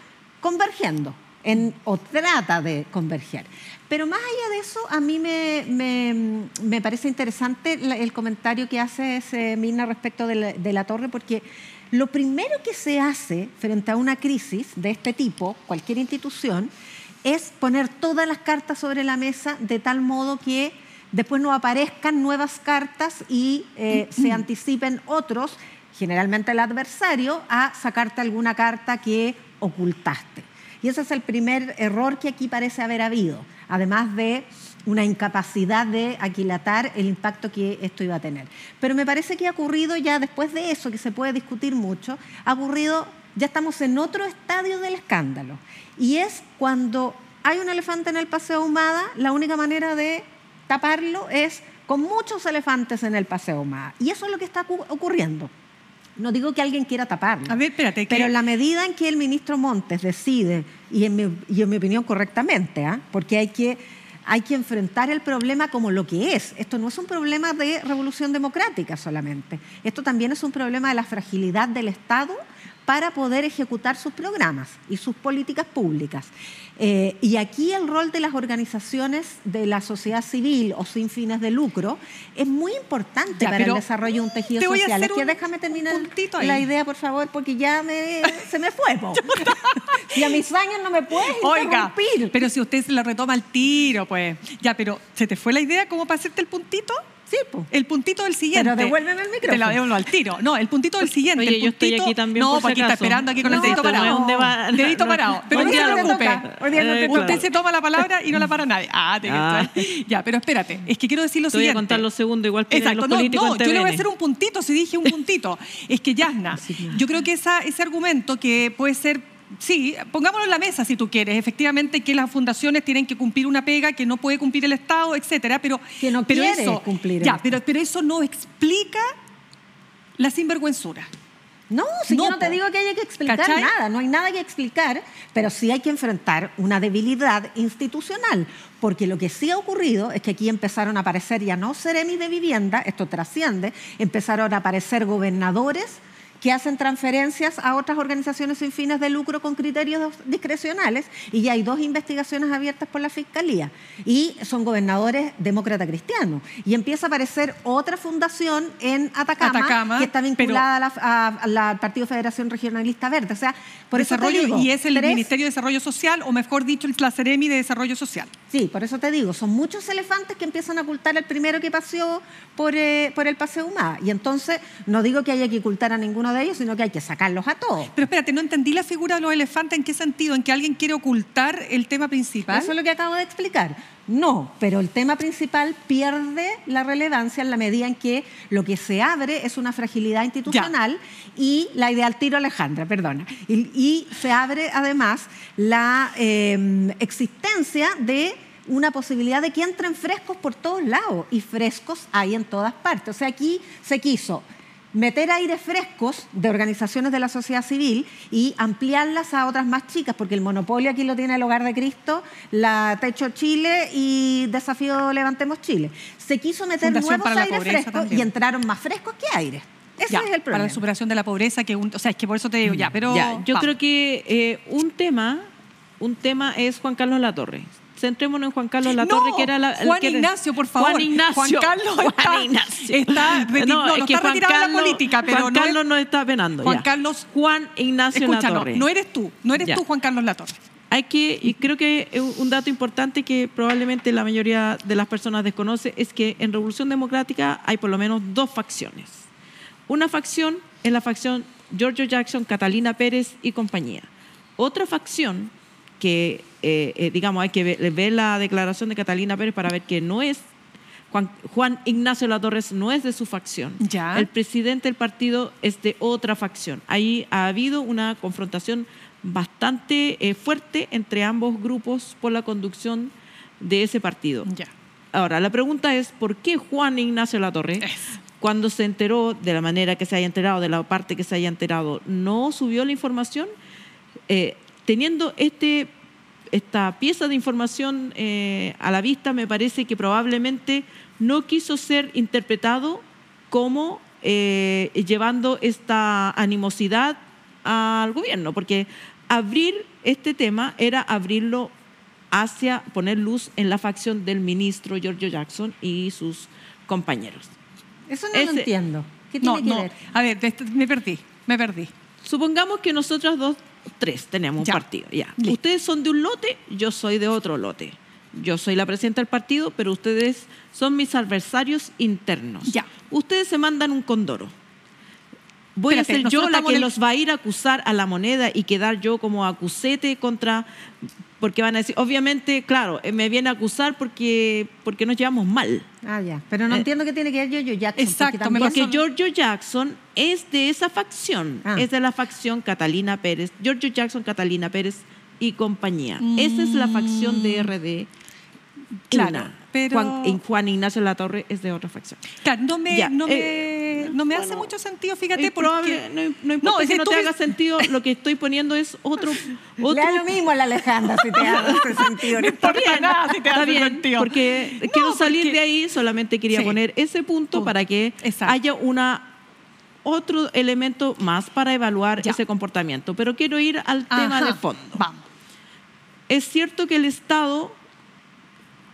convergiendo en, o trata de converger. Pero más allá de eso, a mí me, me- me parece interesante el comentario que hace ese Mirna respecto de la, de la torre, porque lo primero que se hace frente a una crisis de este tipo, cualquier institución, es poner todas las cartas sobre la mesa de tal modo que después no aparezcan nuevas cartas y eh, se anticipen otros, generalmente el adversario, a sacarte alguna carta que ocultaste. Y ese es el primer error que aquí parece haber habido, además de una incapacidad de aquilatar el impacto que esto iba a tener. Pero me parece que ha ocurrido ya después de eso, que se puede discutir mucho, ha ocurrido, ya estamos en otro estadio del escándalo. Y es cuando hay un elefante en el Paseo Humada, la única manera de taparlo es con muchos elefantes en el Paseo Humada. Y eso es lo que está ocu- ocurriendo. No digo que alguien quiera taparlo.
A ver, espérate,
Pero en la medida en que el ministro Montes decide, y en mi, y en mi opinión correctamente, ¿ah? porque hay que, hay que enfrentar el problema como lo que es. Esto no es un problema de revolución democrática solamente. Esto también es un problema de la fragilidad del Estado para poder ejecutar sus programas y sus políticas públicas. Eh, y aquí el rol de las organizaciones de la sociedad civil o sin fines de lucro es muy importante
Ya,
para el desarrollo de un tejido
te voy a hacer
Es que
un-
déjame terminar
ahí.
la idea, por favor, porque ya me, se me fue. (laughs) (laughs) y a mis años no me puedes
Oiga,
interrumpir.
pero si usted se lo retoma al tiro, pues. Ya, pero ¿se te fue la idea como para hacerte el puntito?
Sí, po.
El puntito del siguiente.
Pero devuélveme el micrófono.
Te la devuelvo al tiro. No, el puntito del siguiente.
Oye,
el
yo estoy
puntito-
aquí también,
No,
por
aquí está esperando aquí con el
No,
dedito
esto no
parado.
un deba- (laughs)
Dedito
no,
parado. Pero no se
no te
preocupe.
no te
Eh.
Usted se toma la palabra y no la para nadie. Ah, que
Ah.
Ya, pero espérate. Es que quiero decir lo
Te voy a
siguiente.
contar los segundos, igual piden
Exacto,
los
no,
políticos
no, yo le voy a hacer un puntito, si dije un puntito. es que Yasna, yo creo que esa, ese argumento que puede ser, sí, pongámoslo en la mesa si tú quieres, efectivamente que las fundaciones tienen que cumplir una pega que no puede cumplir el Estado, etcétera, pero,
Que no
pero eso,
cumplir
ya, pero, pero eso no explica la sinvergüenzura.
No, si
No,
yo no te digo que haya que explicar
¿Cachai?
nada, no hay nada que explicar, pero sí hay que enfrentar una debilidad institucional, porque lo que sí ha ocurrido es que aquí empezaron a aparecer ya no seremis de vivienda, esto trasciende, empezaron a aparecer gobernadores que hacen transferencias a otras organizaciones sin fines de lucro con criterios discrecionales y ya hay dos investigaciones abiertas por la Fiscalía y son gobernadores demócrata cristianos y empieza a aparecer otra fundación en Atacama,
Atacama,
que está
pero-
vinculada a la- a- a la- Partido Federación Regionalista Verde. O sea, por eso te
Desarrollo,
digo,
y es el
tres-
Ministerio de Desarrollo Social, o mejor dicho, el Seremi de Desarrollo Social.
Sí, por eso te digo, son muchos elefantes que empiezan a ocultar al primero que paseó por, eh, por el Paseo Humada. Y entonces, no digo que haya que ocultar a ninguno de ellos, sino que hay que sacarlos a todos.
Pero espérate, no entendí la figura de los elefantes. ¿En qué sentido? ¿En que alguien quiere ocultar el tema principal?
Eso es lo que acabo de explicar. No, pero el tema principal pierde la relevancia en la medida en que lo que se abre es una fragilidad institucional y la idea al tiro, Alejandra, perdona. Y, y se abre además la eh, existencia de una posibilidad de que entren frescos por todos lados y frescos hay en todas partes. O sea, aquí se quiso meter aires frescos de organizaciones de la sociedad civil y ampliarlas a otras más chicas, porque el monopolio aquí lo tiene el Hogar de Cristo, la Techo Chile y Desafío Levantemos Chile. Se quiso meter
Fundación
nuevos
para
aires frescos
también.
y entraron más frescos que aires. Ese
Ya,
es el
Para
problema.
la superación de la pobreza, que un- o sea, es que por eso te digo, ya, pero...
Ya, yo
vamos.
creo que eh, un tema, un tema es Juan Carlos Latorre. Centrémonos en Juan Carlos Latorre,
No,
que era la.
Juan
que era-
Ignacio, por favor.
Juan Ignacio.
Juan Carlos está-
Juan Ignacio.
está no, no
es que
está
Juan
retirado de la
Carlos-
política, pero
Juan
no es-
Carlos no está penando.
Juan
ya.
Carlos-
Juan Ignacio
Escucha, no,
Latorre.
no eres tú, no eres
Ya.
tú, Juan Carlos Latorre.
Hay que, y creo que un dato importante que probablemente la mayoría de las personas desconoce es que en Revolución Democrática hay por lo menos dos facciones. Una facción es la facción Giorgio Jackson, Catalina Pérez y compañía. Otra facción que, eh, eh, digamos, hay que ver, ver la declaración de Catalina Pérez para ver que no es, Juan, Juan Ignacio Latorres no es de su facción.
Ya.
El presidente del partido es de otra facción. Ahí ha habido una confrontación bastante eh, fuerte entre ambos grupos por la conducción de ese partido.
Ya.
Ahora, la pregunta es, ¿por qué Juan Ignacio Latorre,
Es.
cuando se enteró de la manera que se haya enterado, de la parte que se haya enterado, no subió la información? Eh, teniendo este, esta pieza de información eh, a la vista, me parece que probablemente no quiso ser interpretado como eh, llevando esta animosidad al gobierno, porque abrir este tema era abrirlo hacia poner luz en la facción del ministro Giorgio Jackson y sus compañeros.
Eso no lo entiendo. ¿Qué tiene
No,
que
no.
ver?
A ver, me perdí, me perdí.
Supongamos que nosotros dos, tres, tenemos
Ya.
un partido. Ya.
Listo.
Ustedes son de un lote, yo soy de otro lote. Yo soy la presidenta del partido, pero ustedes son mis adversarios internos.
Ya.
Ustedes se mandan un condoro. Voy
Espérate,
a ser yo la que
el-
los va a ir a acusar a la moneda y quedar yo como acusete contra. Porque van a decir, obviamente, claro, eh, me viene a acusar porque, porque nos llevamos mal.
Ah, ya. Pero no
Eh,
entiendo qué tiene que ver yo Jackson.
Exacto,
porque
Porque Giorgio Jackson es de esa facción,
Ah.
es de la facción Catalina Pérez, Giorgio Jackson, Catalina Pérez y compañía. Esa es la facción de RD.
Claro, pero-
Juan, Juan Ignacio Latorre es de otra facción.
Claro, no me,
Ya,
no
eh,
me, no me hace mucho sentido, fíjate,
probable,
porque...
no, no importa
es
que no te haga sentido, lo que estoy poniendo es otro... (laughs)
Le
otro
da lo mismo a la Alejandra si te hace (laughs) sentido.
No importa nada si te hace
bien,
sentido.
porque
No,
quiero salir
porque-
de ahí, solamente quería
Sí.
poner ese punto para que
Exacto.
haya una otro elemento más para evaluar
Ya.
ese comportamiento. Pero quiero ir al tema de fondo.
Vamos.
Es cierto que el Estado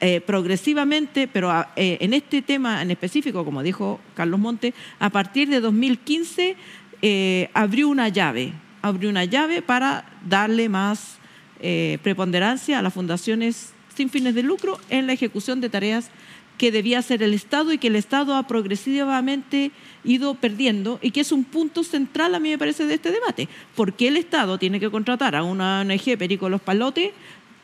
eh, progresivamente, pero a- eh, en este tema en específico, como dijo Carlos Monte, a partir de 2015 eh, abrió una llave, abrió una llave para darle más preponderancia a las fundaciones sin fines de lucro en la ejecución de tareas que debía hacer el Estado y que el Estado ha progresivamente ido perdiendo y que es un punto central, a mí me parece, de este debate. ¿Por qué el Estado tiene que contratar a una ONG Perico Los Palotes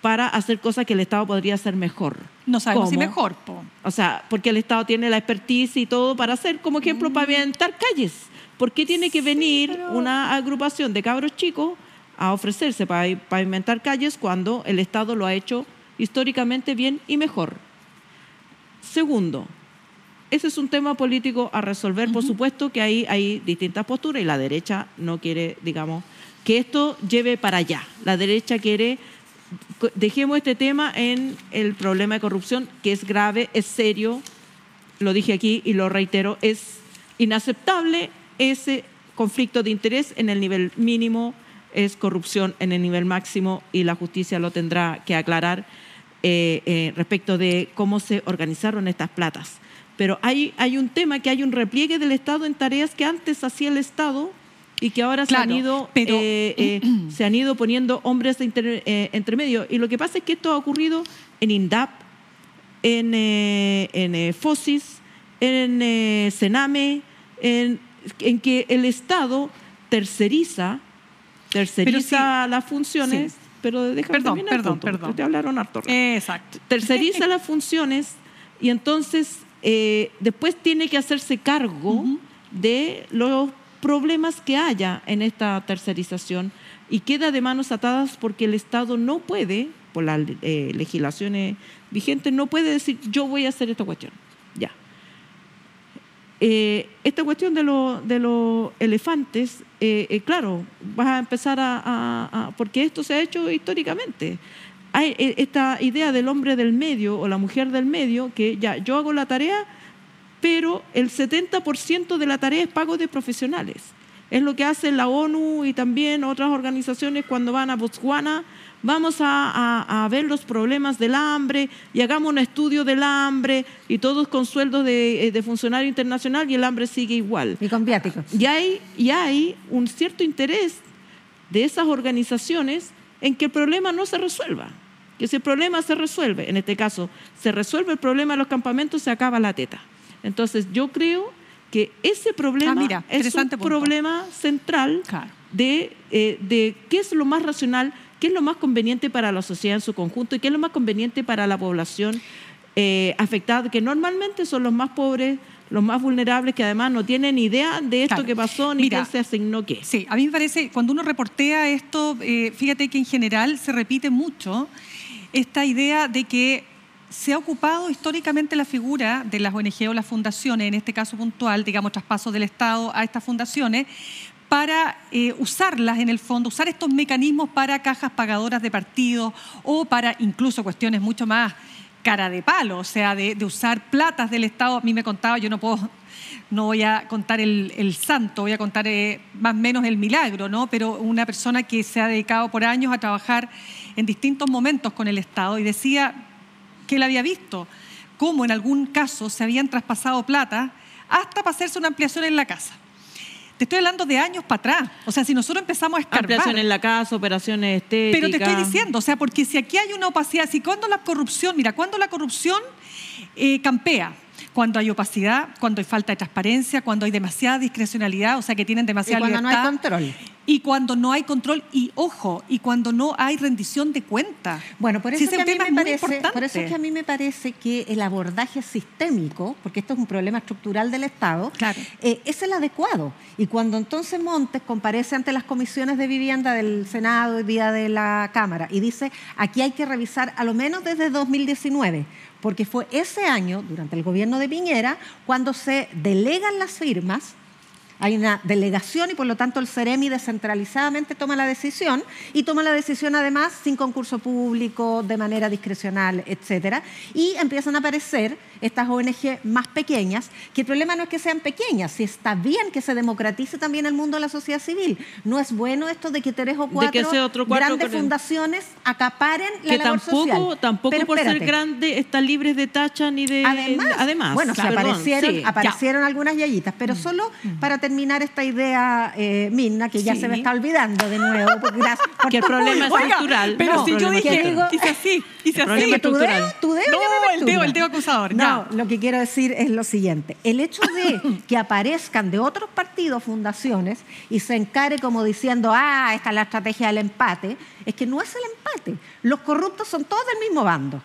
para hacer cosas que el Estado podría hacer mejor?
No sabemos si mejor, po.
O sea, porque el Estado tiene la expertise y todo para hacer, como ejemplo, pavimentar calles. ¿Por qué tiene que venir una agrupación de cabros chicos a ofrecerse para pavimentar calles cuando el Estado lo ha hecho históricamente bien y mejor? Segundo, ese es un tema político a resolver. Por supuesto que ahí hay distintas posturas y la derecha no quiere, digamos, que esto lleve para allá. La derecha quiere, dejemos este tema en el problema de corrupción, que es grave, es serio, lo dije aquí y lo reitero, es inaceptable ese conflicto de interés en el nivel mínimo, es corrupción en el nivel máximo y la justicia lo tendrá que aclarar eh, eh, respecto de cómo se organizaron estas platas. Pero hay, hay un tema que hay un repliegue del Estado en tareas que antes hacía el Estado y que ahora se, han ido, eh, (clears throat) se han ido poniendo hombres entre medio. Y lo que pasa es que esto ha ocurrido en INDAP, en, en FOSIS, en Sename, en, en que el Estado terceriza, terceriza las funciones, pero déjame
perdón, perdón, perdón.
te hablaron harto.
Exacto.
Terceriza las funciones y entonces eh, después tiene que hacerse cargo de los problemas que haya en esta tercerización y queda de manos atadas porque el Estado no puede, por las eh, legislaciones vigentes, no puede decir yo voy a hacer esta cuestión. Ya. Eh, esta cuestión de, de los elefantes, eh, eh, claro, vas a empezar a, porque esto se ha hecho históricamente. Hay esta idea del hombre del medio o la mujer del medio, que ya yo hago la tarea, pero el 70% de la tarea es pago de profesionales. Es lo que hace la ONU y también otras organizaciones cuando van a Botswana vamos a, ver los problemas del hambre y hagamos un estudio del hambre y todos con sueldos de, eh, funcionario internacional y el hambre sigue igual.
Y con viáticos.
Y hay, y hay un cierto interés de esas organizaciones en que el problema no se resuelva. Que si el problema se resuelve, en este caso, se resuelve el problema de los campamentos, se acaba la teta. Entonces, yo creo que ese problema ah, es un problema central de, eh, de qué es lo más racional qué es lo más conveniente para la sociedad en su conjunto y qué es lo más conveniente para la población eh, afectada, que normalmente son los más pobres, los más vulnerables, que además no tienen idea de esto que pasó ni qué se asignó qué.
Sí, a mí me parece, cuando uno reportea esto, eh, fíjate que en general se repite mucho esta idea de que se ha ocupado históricamente la figura de las ONG o las fundaciones, en este caso puntual, digamos, traspaso del Estado a estas fundaciones, para eh, usarlas en el fondo, usar estos mecanismos para cajas pagadoras de partidos o para incluso cuestiones mucho más cara de palo, o sea, de, usar platas del Estado. A mí me contaba, yo no puedo, no voy a contar el, santo, voy a contar eh, más o menos el milagro, ¿no? Pero una persona que se ha dedicado por años a trabajar en distintos momentos con el Estado y decía que él había visto cómo en algún caso se habían traspasado plata hasta para hacerse una ampliación en la casa. Te estoy hablando de años para atrás. O sea, si nosotros empezamos a escarbar...
Ampliación en la casa, operaciones estéticas...
Pero te estoy diciendo, o sea, porque si aquí hay una opacidad, si cuando la corrupción, mira, cuando la corrupción eh, campea, cuando hay opacidad, cuando hay falta de transparencia, cuando hay demasiada discrecionalidad, o sea que tienen demasiada
y cuando no hay control.
Y cuando no hay control, y ojo, y cuando no hay rendición de cuenta.
Bueno, por eso, que a mí me parece, por eso es que a mí me parece que el abordaje sistémico, porque esto es un problema estructural del Estado, eh, es el adecuado. Y cuando entonces Montes comparece ante las comisiones de vivienda del Senado y día de la Cámara y dice, aquí hay que revisar a lo menos desde 2019 porque fue ese año, durante el gobierno de Piñera, cuando se delegan las firmas hay una delegación y por lo tanto el CEREMI descentralizadamente toma la decisión y toma la decisión además sin concurso público, de manera discrecional, etcétera. Y empiezan a aparecer estas ONG más pequeñas, que el problema no es que sean pequeñas, si está bien que se democratice también el mundo de la sociedad civil. No es bueno esto de que tres o cuatro, grandes fundaciones acaparen la
que tampoco, Tampoco por ser grande están libres de tacha ni de...
Además, bueno, aparecieron, aparecieron algunas yayitas, pero mm. solo mm. para terminar esta idea, eh, que ya se me está olvidando de nuevo. Porque,
el problema es estructural.
Pero si yo dije, así, dice así.
¿Tu dedo? ¿Tu dedo?
No, el dedo, el dedo acusador.
No, lo que quiero decir es lo siguiente. El hecho de (laughs) que aparezcan de otros partidos fundaciones y se encare como diciendo, ah, esta es la estrategia del empate, es que no es el empate. Los corruptos son todos del mismo bando.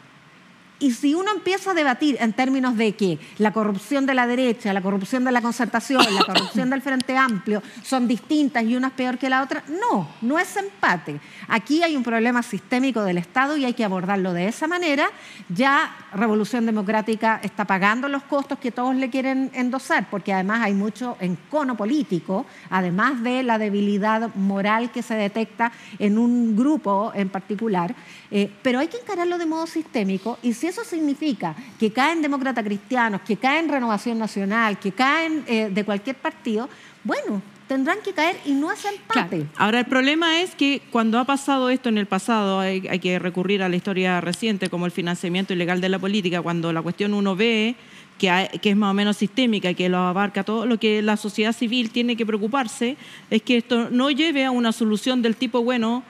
Y si uno empieza a debatir en términos de que la corrupción de la derecha, la corrupción de la concertación, la corrupción del Frente Amplio son distintas y una es peor que la otra, no, no es empate. Aquí hay un problema sistémico del Estado y hay que abordarlo de esa manera. Ya Revolución Democrática está pagando los costos que todos le quieren endosar, porque además hay mucho encono político, además de la debilidad moral que se detecta en un grupo en particular. Eh, pero hay que encararlo de modo sistémico y si eso significa que caen demócratas cristianos, que caen Renovación Nacional, que caen eh, de cualquier partido, bueno, tendrán que caer y no hacen empate.
Ahora, el problema es que cuando ha pasado esto en el pasado, hay, que recurrir a la historia reciente, como el financiamiento ilegal de la política, cuando la cuestión uno ve que, que, es más o menos sistémica, que lo abarca todo, lo que la sociedad civil tiene que preocuparse es que esto no lleve a una solución del tipo, bueno,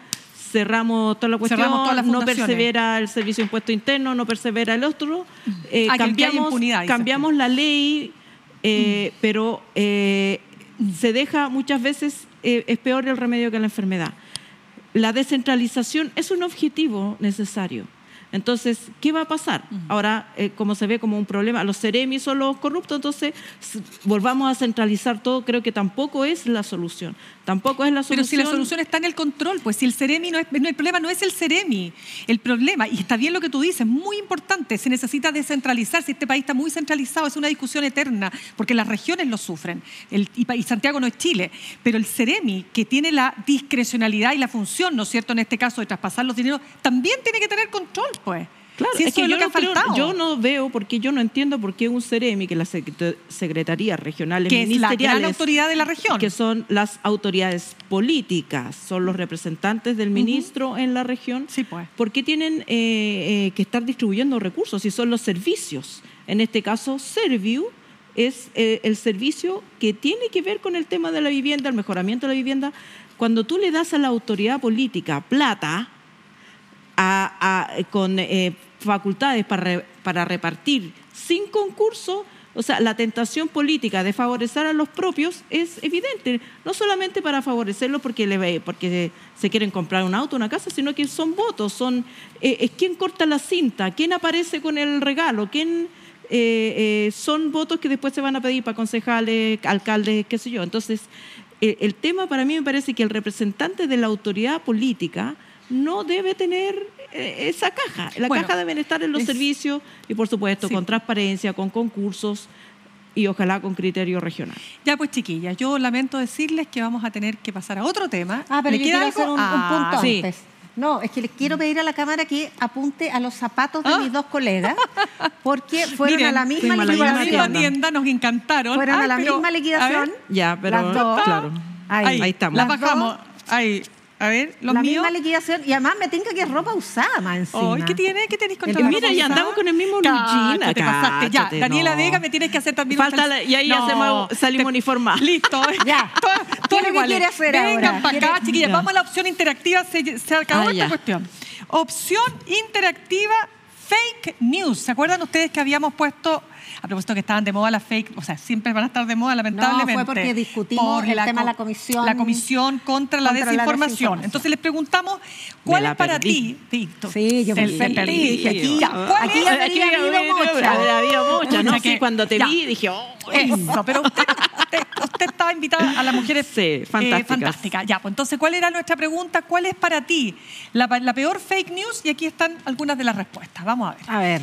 cerramos toda la cuestión, no persevera el servicio de impuesto interno, no persevera el otro, eh, cambiamos, cambiamos la ley, eh, pero eh, se deja muchas veces, es peor el remedio que la enfermedad. La descentralización es un objetivo necesario. Entonces, ¿qué va a pasar? Ahora, eh, como se ve como un problema, los ceremis son los corruptos, entonces volvamos a centralizar todo, creo que tampoco es la solución. Tampoco es la solución.
Pero si la solución está en el control, pues si el ceremi no es, el problema no es el ceremi, el problema, y está bien lo que tú dices, muy importante, se necesita descentralizar, si este país está muy centralizado, es una discusión eterna, porque las regiones lo sufren, y, y Santiago no es Chile, pero el ceremi, que tiene la discrecionalidad y la función, ¿no es cierto?, en este caso de traspasar los dineros, también tiene que tener control pues.
Claro, es que, yo, no yo, no veo, porque yo no entiendo por qué un CEREMI, que es la Secretaría Regionales
que es la autoridad de la región.
Que son las autoridades políticas, son los representantes del ministro en la región.
Sí, pues.
¿Por qué tienen eh, eh, que estar distribuyendo recursos si son los servicios? En este caso, Serviu es eh, el servicio que tiene que ver con el tema de la vivienda, el mejoramiento de la vivienda. Cuando tú le das a la autoridad política plata, con eh, facultades para, para repartir. Sin concurso, o sea, la tentación política de favorecer a los propios es evidente, no solamente para favorecerlos porque, porque se quieren comprar un auto, una casa, sino que son votos, son eh, es quién corta la cinta, quién aparece con el regalo, quién eh, son votos que después se van a pedir para concejales, alcaldes, qué sé yo. Entonces, el tema para mí me parece que el representante de la autoridad política no debe tener eh, esa caja. La caja debe estar en los servicios y, por supuesto, con transparencia, con concursos y ojalá con criterio regional.
Ya pues chiquillas, yo lamento decirles que vamos a tener que pasar a otro tema.
Ah, pero ¿Le quiero hacer un, ah, punto antes. No, es que les quiero pedir a la cámara que apunte a los zapatos de ah. mis dos colegas, porque (laughs) fueron a la misma liquidación.
tienda, nos encantaron.
Fueron a la misma liquidación.
Ya, pero claro.
Ahí, estamos. Las bajamos. Ahí. A ver, los
la
míos.
misma liquidación. Y además me tenga que es ropa usada más encima.
¿Qué tiene? ¿Qué tenéis contra
Mira, ya andamos con el mismo jean
te pasaste. Ya, Daniela Vega me tienes que hacer también
Falta Y ahí hacemos, salimos uniformados.
Listo. (laughs)
ya.
Todo, lo que quiere hacer Vengan para acá, chiquillas. Vamos a la opción interactiva. Se, se acabó ah, esta cuestión. Opción interactiva fake news. ¿Se acuerdan ustedes que habíamos puesto a propósito que estaban de moda las fake, o sea, siempre van a estar de moda, lamentablemente.
No, fue porque discutimos el tema de la comisión.
La comisión contra, la, desinformación. Entonces les preguntamos, ¿cuál es para ti,
Víctor? Sí, yo
me perdí.
Aquí, aquí,
aquí había habido mucha. Había mucha, ¿no? Sí, cuando te vi dije, oh,
eso, pero usted, usted, estaba invitada a las mujeres
sí, eh, fantásticas.
fantásticas. Ya, pues entonces, ¿cuál era nuestra pregunta? ¿Cuál es para ti la, la peor fake news? Y aquí están algunas de las respuestas. Vamos a ver.
A ver.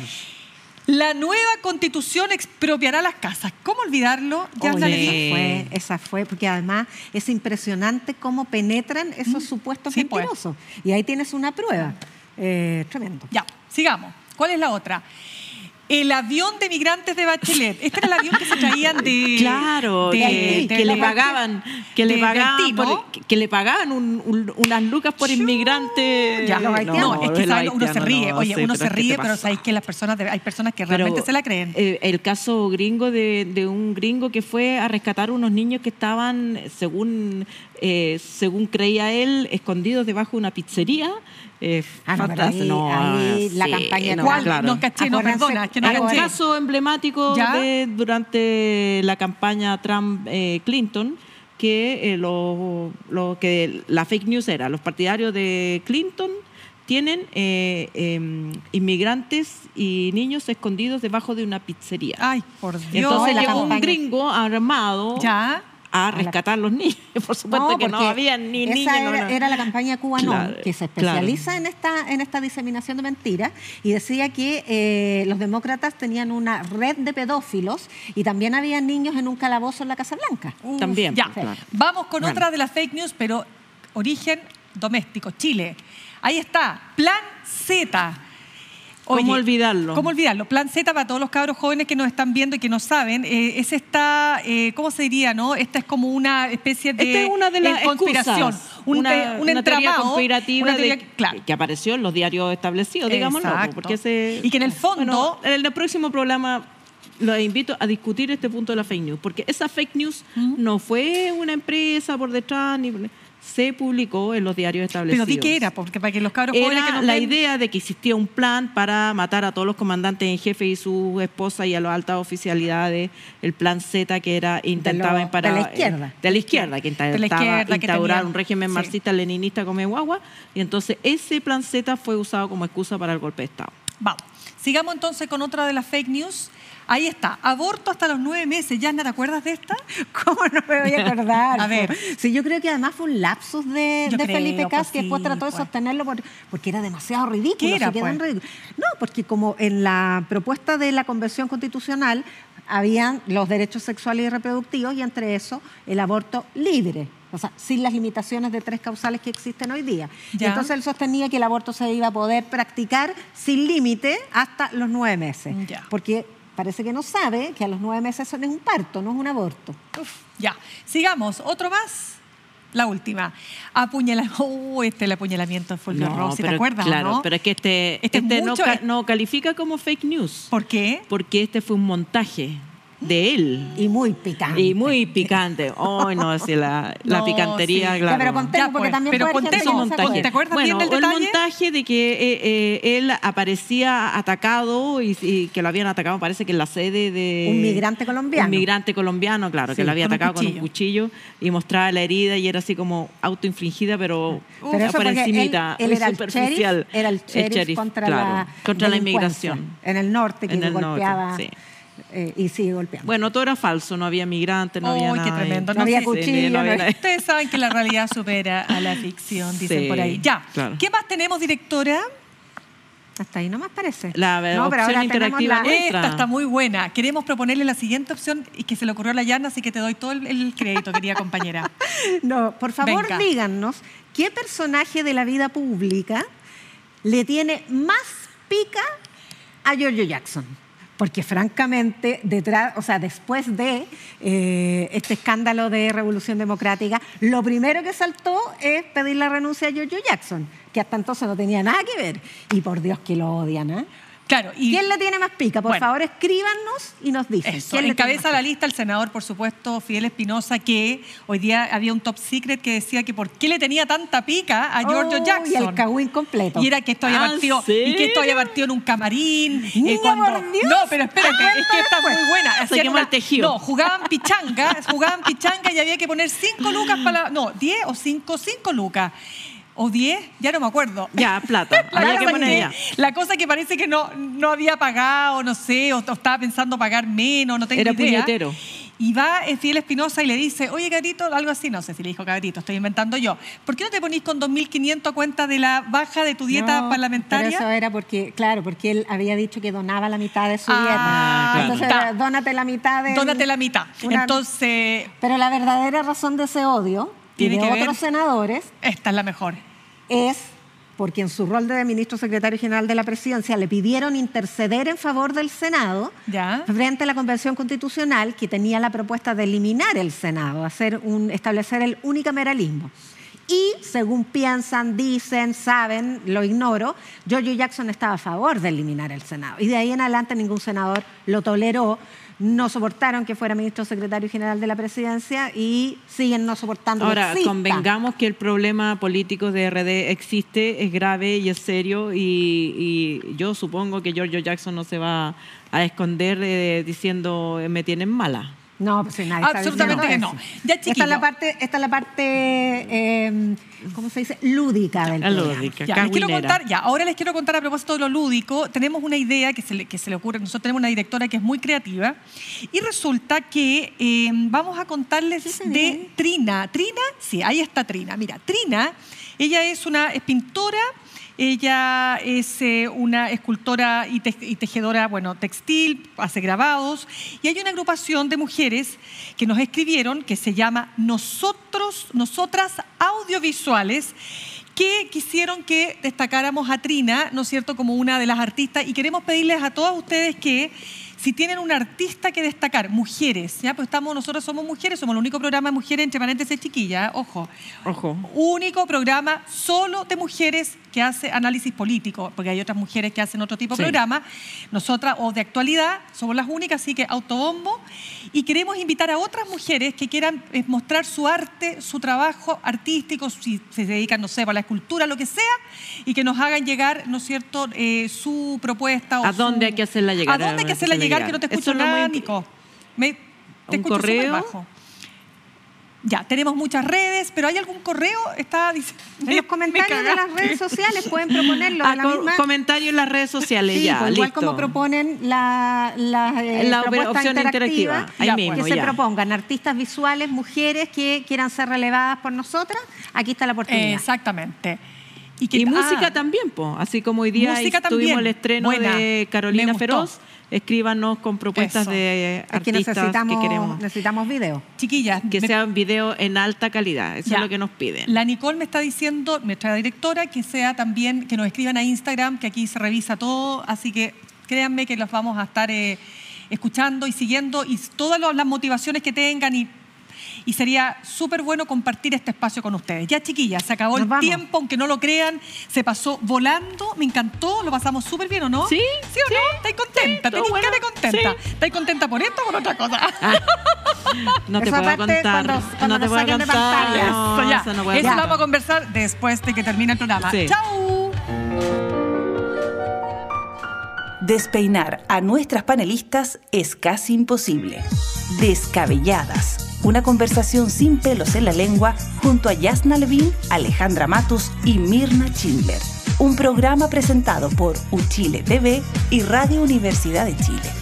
La nueva constitución expropiará las casas. ¿Cómo olvidarlo?
Ya esa fue, esa fue, porque además es impresionante cómo penetran esos mm. supuestos pues. mentirosos. Y ahí tienes una prueba. Eh, tremendo.
Ya, sigamos. ¿Cuál es la otra? El avión de migrantes de Bachelet. Este era el avión que se traían de.
Claro, que, le pagaban, que le pagaban, que, le pagaban unas lucas por inmigrante.
Ya, no, no, es que uno se ríe. Oye, uno se ríe, pero sabéis que las personas, hay personas que realmente se la creen.
Eh, el caso gringo de, de, un gringo que fue a rescatar unos niños que estaban, según, eh, según creía él, escondidos debajo de una pizzería
eh, ah, no, ahí, la campaña
no, claro. no caché, no, perdona, que no
un caso emblemático de, durante la campaña Trump-Clinton que, eh, lo, lo, que la fake news era los partidarios de Clinton tienen eh, eh, inmigrantes y niños escondidos debajo de una pizzería.
Ay, por Dios.
Entonces
la
llegó un gringo armado
Ya.
A rescatar a los niños. (laughs) Por supuesto que no había ni
esa
niños.
Era,
no.
era la campaña Cubanón,
Claro,
que se especializa en, esta, en esta diseminación de mentiras y decía que eh, los demócratas tenían una red de pedófilos y también había niños en un calabozo en la Casa Blanca.
Uf,
También,
Ya.
claro.
Vamos con
Bueno.
otra de las fake news, pero origen doméstico, Chile. Ahí está, Plan Z.
¿Cómo olvidarlo?
¿Cómo olvidarlo? Plan Z para todos los cabros jóvenes que nos están viendo y que no saben, eh, es esta, eh, ¿cómo se diría, no? Esta es como una especie de
Esta es una de las
conspiración,
excusas,
un,
una,
un
una teoría
entramado,
conspirativa
una teoría-
de-
claro.
que apareció en los diarios establecidos, digámoslo.
Exacto.
Porque se,
Y que en el fondo-
Bueno, en el próximo programa los invito a discutir este punto de la fake news, porque esa fake news no fue una empresa por detrás, ni se publicó en los diarios establecidos.
Pero di que era, porque para que los cabros jóvenes que
Era
nos
la
ven-
idea de que existía un plan para matar a todos los comandantes en jefe y su esposa y a las altas oficialidades, el plan Z que era intentaba
de la izquierda.
de la izquierda, que intentaba
De la izquierda, que
instaurar
tenían-
un régimen
sí.
marxista-leninista como guagua, y entonces ese plan Z fue usado como excusa para el golpe de Estado.
Vamos. Sigamos entonces con otra de las fake news. Ahí está, aborto hasta los nueve meses. ¿Ya te acuerdas de esta? (laughs)
¿Cómo no me voy a (laughs) acordar?
A ver.
Sí, yo creo que además fue un lapsus de,
Yo
de
creo,
Felipe
pues
Cas que después trató de
pues.
sostenerlo por- porque era demasiado ridículo.
¿Qué era,
se quedó en
pues?
ridículo. No, porque como en la propuesta de la Convención Constitucional habían los derechos sexuales y reproductivos y entre eso el aborto libre. O sea, sin las limitaciones de tres causales que existen hoy día. Y
Ya.
entonces él sostenía que el aborto se iba a poder practicar sin límite hasta los nueve meses.
Ya.
Porque parece que no sabe que a los nueve meses eso no es un parto, no es un aborto.
Uf, ya. Sigamos. Otro más. La última. Apuñalamiento. Oh, este el apuñalamiento de Fulvio Rossi, ¿te acuerdas?
Claro,
no?
pero es que este,
Este
este,
es
no, ca- no califica como fake news,
¿Por qué?
porque este fue un montaje de él.
Y muy picante.
Y muy picante. (laughs) Ay, no, sí, la, la
No,
picantería,
sí.
claro.
Pero contemos,
Ya,
porque
pues,
también
pero
puede
montaje.
¿Te acuerdas
bueno,
bien del
el montaje de que eh, eh, él aparecía atacado y, y que lo habían atacado, parece que en la sede de...
Un migrante colombiano.
Un migrante colombiano, claro, que lo había
con un
atacado con un cuchillo y mostraba la herida y era así como autoinfligida, pero,
Pero eso
por encimita,
él, él era el
superficial.
sheriff, era el sheriff, contra,
claro,
la,
contra la inmigración.
En el norte, que
En el norte,
golpeaba
sí.
Eh, y sigue golpeando.
Bueno, todo era falso, no había migrantes, no había
¡Ay,
nada.
qué tremendo!
No había
sí,
cuchillo,
no había
no-
nada.
Ustedes saben que la realidad supera a la ficción, dicen
Sí,
por ahí. Ya.
claro.
¿Qué más tenemos, directora?
Hasta ahí nomás parece.
La
no, pero ahora
interactiva
tenemos la-
Nuestra.
Esta está muy buena. Queremos proponerle la siguiente opción y que se le ocurrió a la Yana, así que te doy todo el, el crédito, querida compañera. (laughs)
No, por favor,
Venga.
díganos qué personaje de la vida pública le tiene más pica a Giorgio Jackson. Porque francamente, detrás, o sea, después de eh, este escándalo de Revolución Democrática, lo primero que saltó es pedir la renuncia a Giorgio Jackson, que hasta entonces no tenía nada que ver. Y por Dios que lo odian, ¿eh?
Claro, y
¿Quién le tiene más pica? Por
Bueno.
favor, escríbanos y nos dicen.
Eso,
¿quién
encabeza la lista el senador, por supuesto, Fidel Espinosa, que hoy día había un top secret que decía que por qué le tenía tanta pica a Giorgio
Oh,
Jackson.
Y el cagüín completo.
Y era que esto había
¿Ah,
partido,
¿en
y que esto había partido en un camarín. eh,
por Dios.
No, pero espérate, es que esta es muy buena. Hacían
quemó el tejido.
No, jugaban pichanga, jugaban pichanga y había que poner cinco lucas para la- No, 10 o 5, 5 lucas. O 10, ya no me acuerdo.
Ya, plata. (laughs)
La
Había
cosa,
que poner
que,
ya.
la cosa que parece que no, no había pagado, no sé, o, o estaba pensando pagar menos, no tengo
Era
idea.
puñetero.
Y va Fidel Espinosa y le dice, oye, Cabrito, algo así, no sé si le dijo Cabrito, estoy inventando yo. ¿Por qué no te ponís con 2.500 a cuenta de la baja de tu dieta
No,
parlamentaria?
Pero eso era porque, claro, porque él había dicho que donaba la mitad de su
Ah,
dieta.
claro.
Entonces,
mitad.
dónate la mitad de.
Dónate la mitad.
Una-
Entonces,
Pero la verdadera razón de ese odio y
Tiene
de
que ver-
otros senadores
esta es la mejor.
Es porque en su rol de ministro secretario general de la presidencia le pidieron interceder en favor del Senado
Ya.
frente a la Convención Constitucional que tenía la propuesta de eliminar el Senado, hacer un, establecer el unicameralismo. Y según piensan, dicen, saben, lo ignoro, Giorgio Jackson estaba a favor de eliminar el Senado. Y de ahí en adelante ningún senador lo toleró, no soportaron que fuera ministro secretario general de la presidencia y siguen no soportando
Ahora, convengamos que el problema político de RD existe, es grave y es serio y, y yo supongo que Giorgio Jackson no se va a esconder eh, diciendo eh, me tienen mala.
No, pues nadie
Absolutamente
está
no. Ya,
esta es la parte, esta es la parte eh, ¿cómo se dice? Lúdica del
La
programa.
lúdica,
Ya, les quiero contar, ya, ahora les quiero contar a propósito de lo lúdico, tenemos una idea que se le, que se le ocurre, nosotros tenemos una directora que es muy creativa y resulta que eh, vamos a contarles
Sí,
de. Trina. Trina, sí, ahí está Trina. Mira, Trina, ella es una es pintora, ella es eh, una escultora y, y tejedora, bueno, textil, hace grabados y hay una agrupación de mujeres que nos escribieron que se llama Nosotros, Nosotras Audiovisuales que quisieron que destacáramos a Trina, ¿no es cierto?, como una de las artistas y queremos pedirles a todas ustedes que si tienen una artista que destacar, mujeres, ya, pues estamos, nosotros somos mujeres, somos el único programa de mujeres entre paréntesis chiquilla, ¿eh? ojo,
Ojo.
único programa solo de mujeres que hace análisis político, porque hay otras mujeres que hacen otro tipo de
Sí.
programa. Nosotras, o de actualidad, somos las únicas, así que autobombo. Y queremos invitar a otras mujeres que quieran eh, mostrar su arte, su trabajo artístico, si se dedican, no sé, para la escultura, lo que sea, y que nos hagan llegar, ¿no es cierto?, eh, su propuesta. o
¿A dónde
su-
hay que hacerla llegar?
¿A dónde hay que hacerla llegar? Que no te escucho nada, Nico. Me, te
¿Un
escucho
correo?
bajo. Ya, tenemos muchas redes, pero ¿hay algún correo? Está diciendo.
En los (laughs) comentarios de las redes sociales pueden proponerlo.
Ah,
de la
co-
misma-
comentario en las redes sociales,
Sí,
ya,
pues igual como proponen la, la, eh,
La
propuesta
opción interactiva, ahí
Ya,
mismo,
que se propongan artistas visuales, mujeres que quieran ser relevadas por nosotras, aquí está la oportunidad.
Exactamente.
Y,
que-
música
ah,
también, po. así como hoy día
Música
tuvimos
también.
el estreno
Buena.
de Carolina. Feroz. Escríbanos con propuestas
Eso.
de
es que
artistas
necesitamos,
que queremos.
necesitamos video.
Chiquillas,
Que
me-
sean videos en alta calidad, eso
Ya.
es lo que nos piden.
La Nicole me está diciendo, nuestra directora, que sea también, que nos escriban a Instagram, que aquí se revisa todo, así que créanme que los vamos a estar eh, escuchando y siguiendo y todas las motivaciones que tengan y, y sería súper bueno compartir este espacio con ustedes. Ya chiquillas, se acabó
Nos
el
vamos.
tiempo, aunque no lo crean, se pasó volando, me encantó, lo pasamos súper bien, ¿o no?
Sí,
¿Sí o no? ¿Estáis contenta?
estuvo
¿Tenéis
bueno.
cara contenta?
Sí.
¿Estáis contenta por esto o por otra cosa? (laughs)
No te
Eso
puedo contar.
cuando- cuando
no te puedo
de
contar.
pantalla.
No,
Eso ya.
eso no puedo
Eso
contar.
lo vamos a conversar después de que termine el programa.
Sí.
¡Chao!
Despeinar a nuestras panelistas es casi imposible. Descabelladas. Una conversación sin pelos en la lengua junto a Yasna Levin, Alejandra Matus y Mirna Schindler. Un programa presentado por Uchile TV y Radio Universidad de Chile.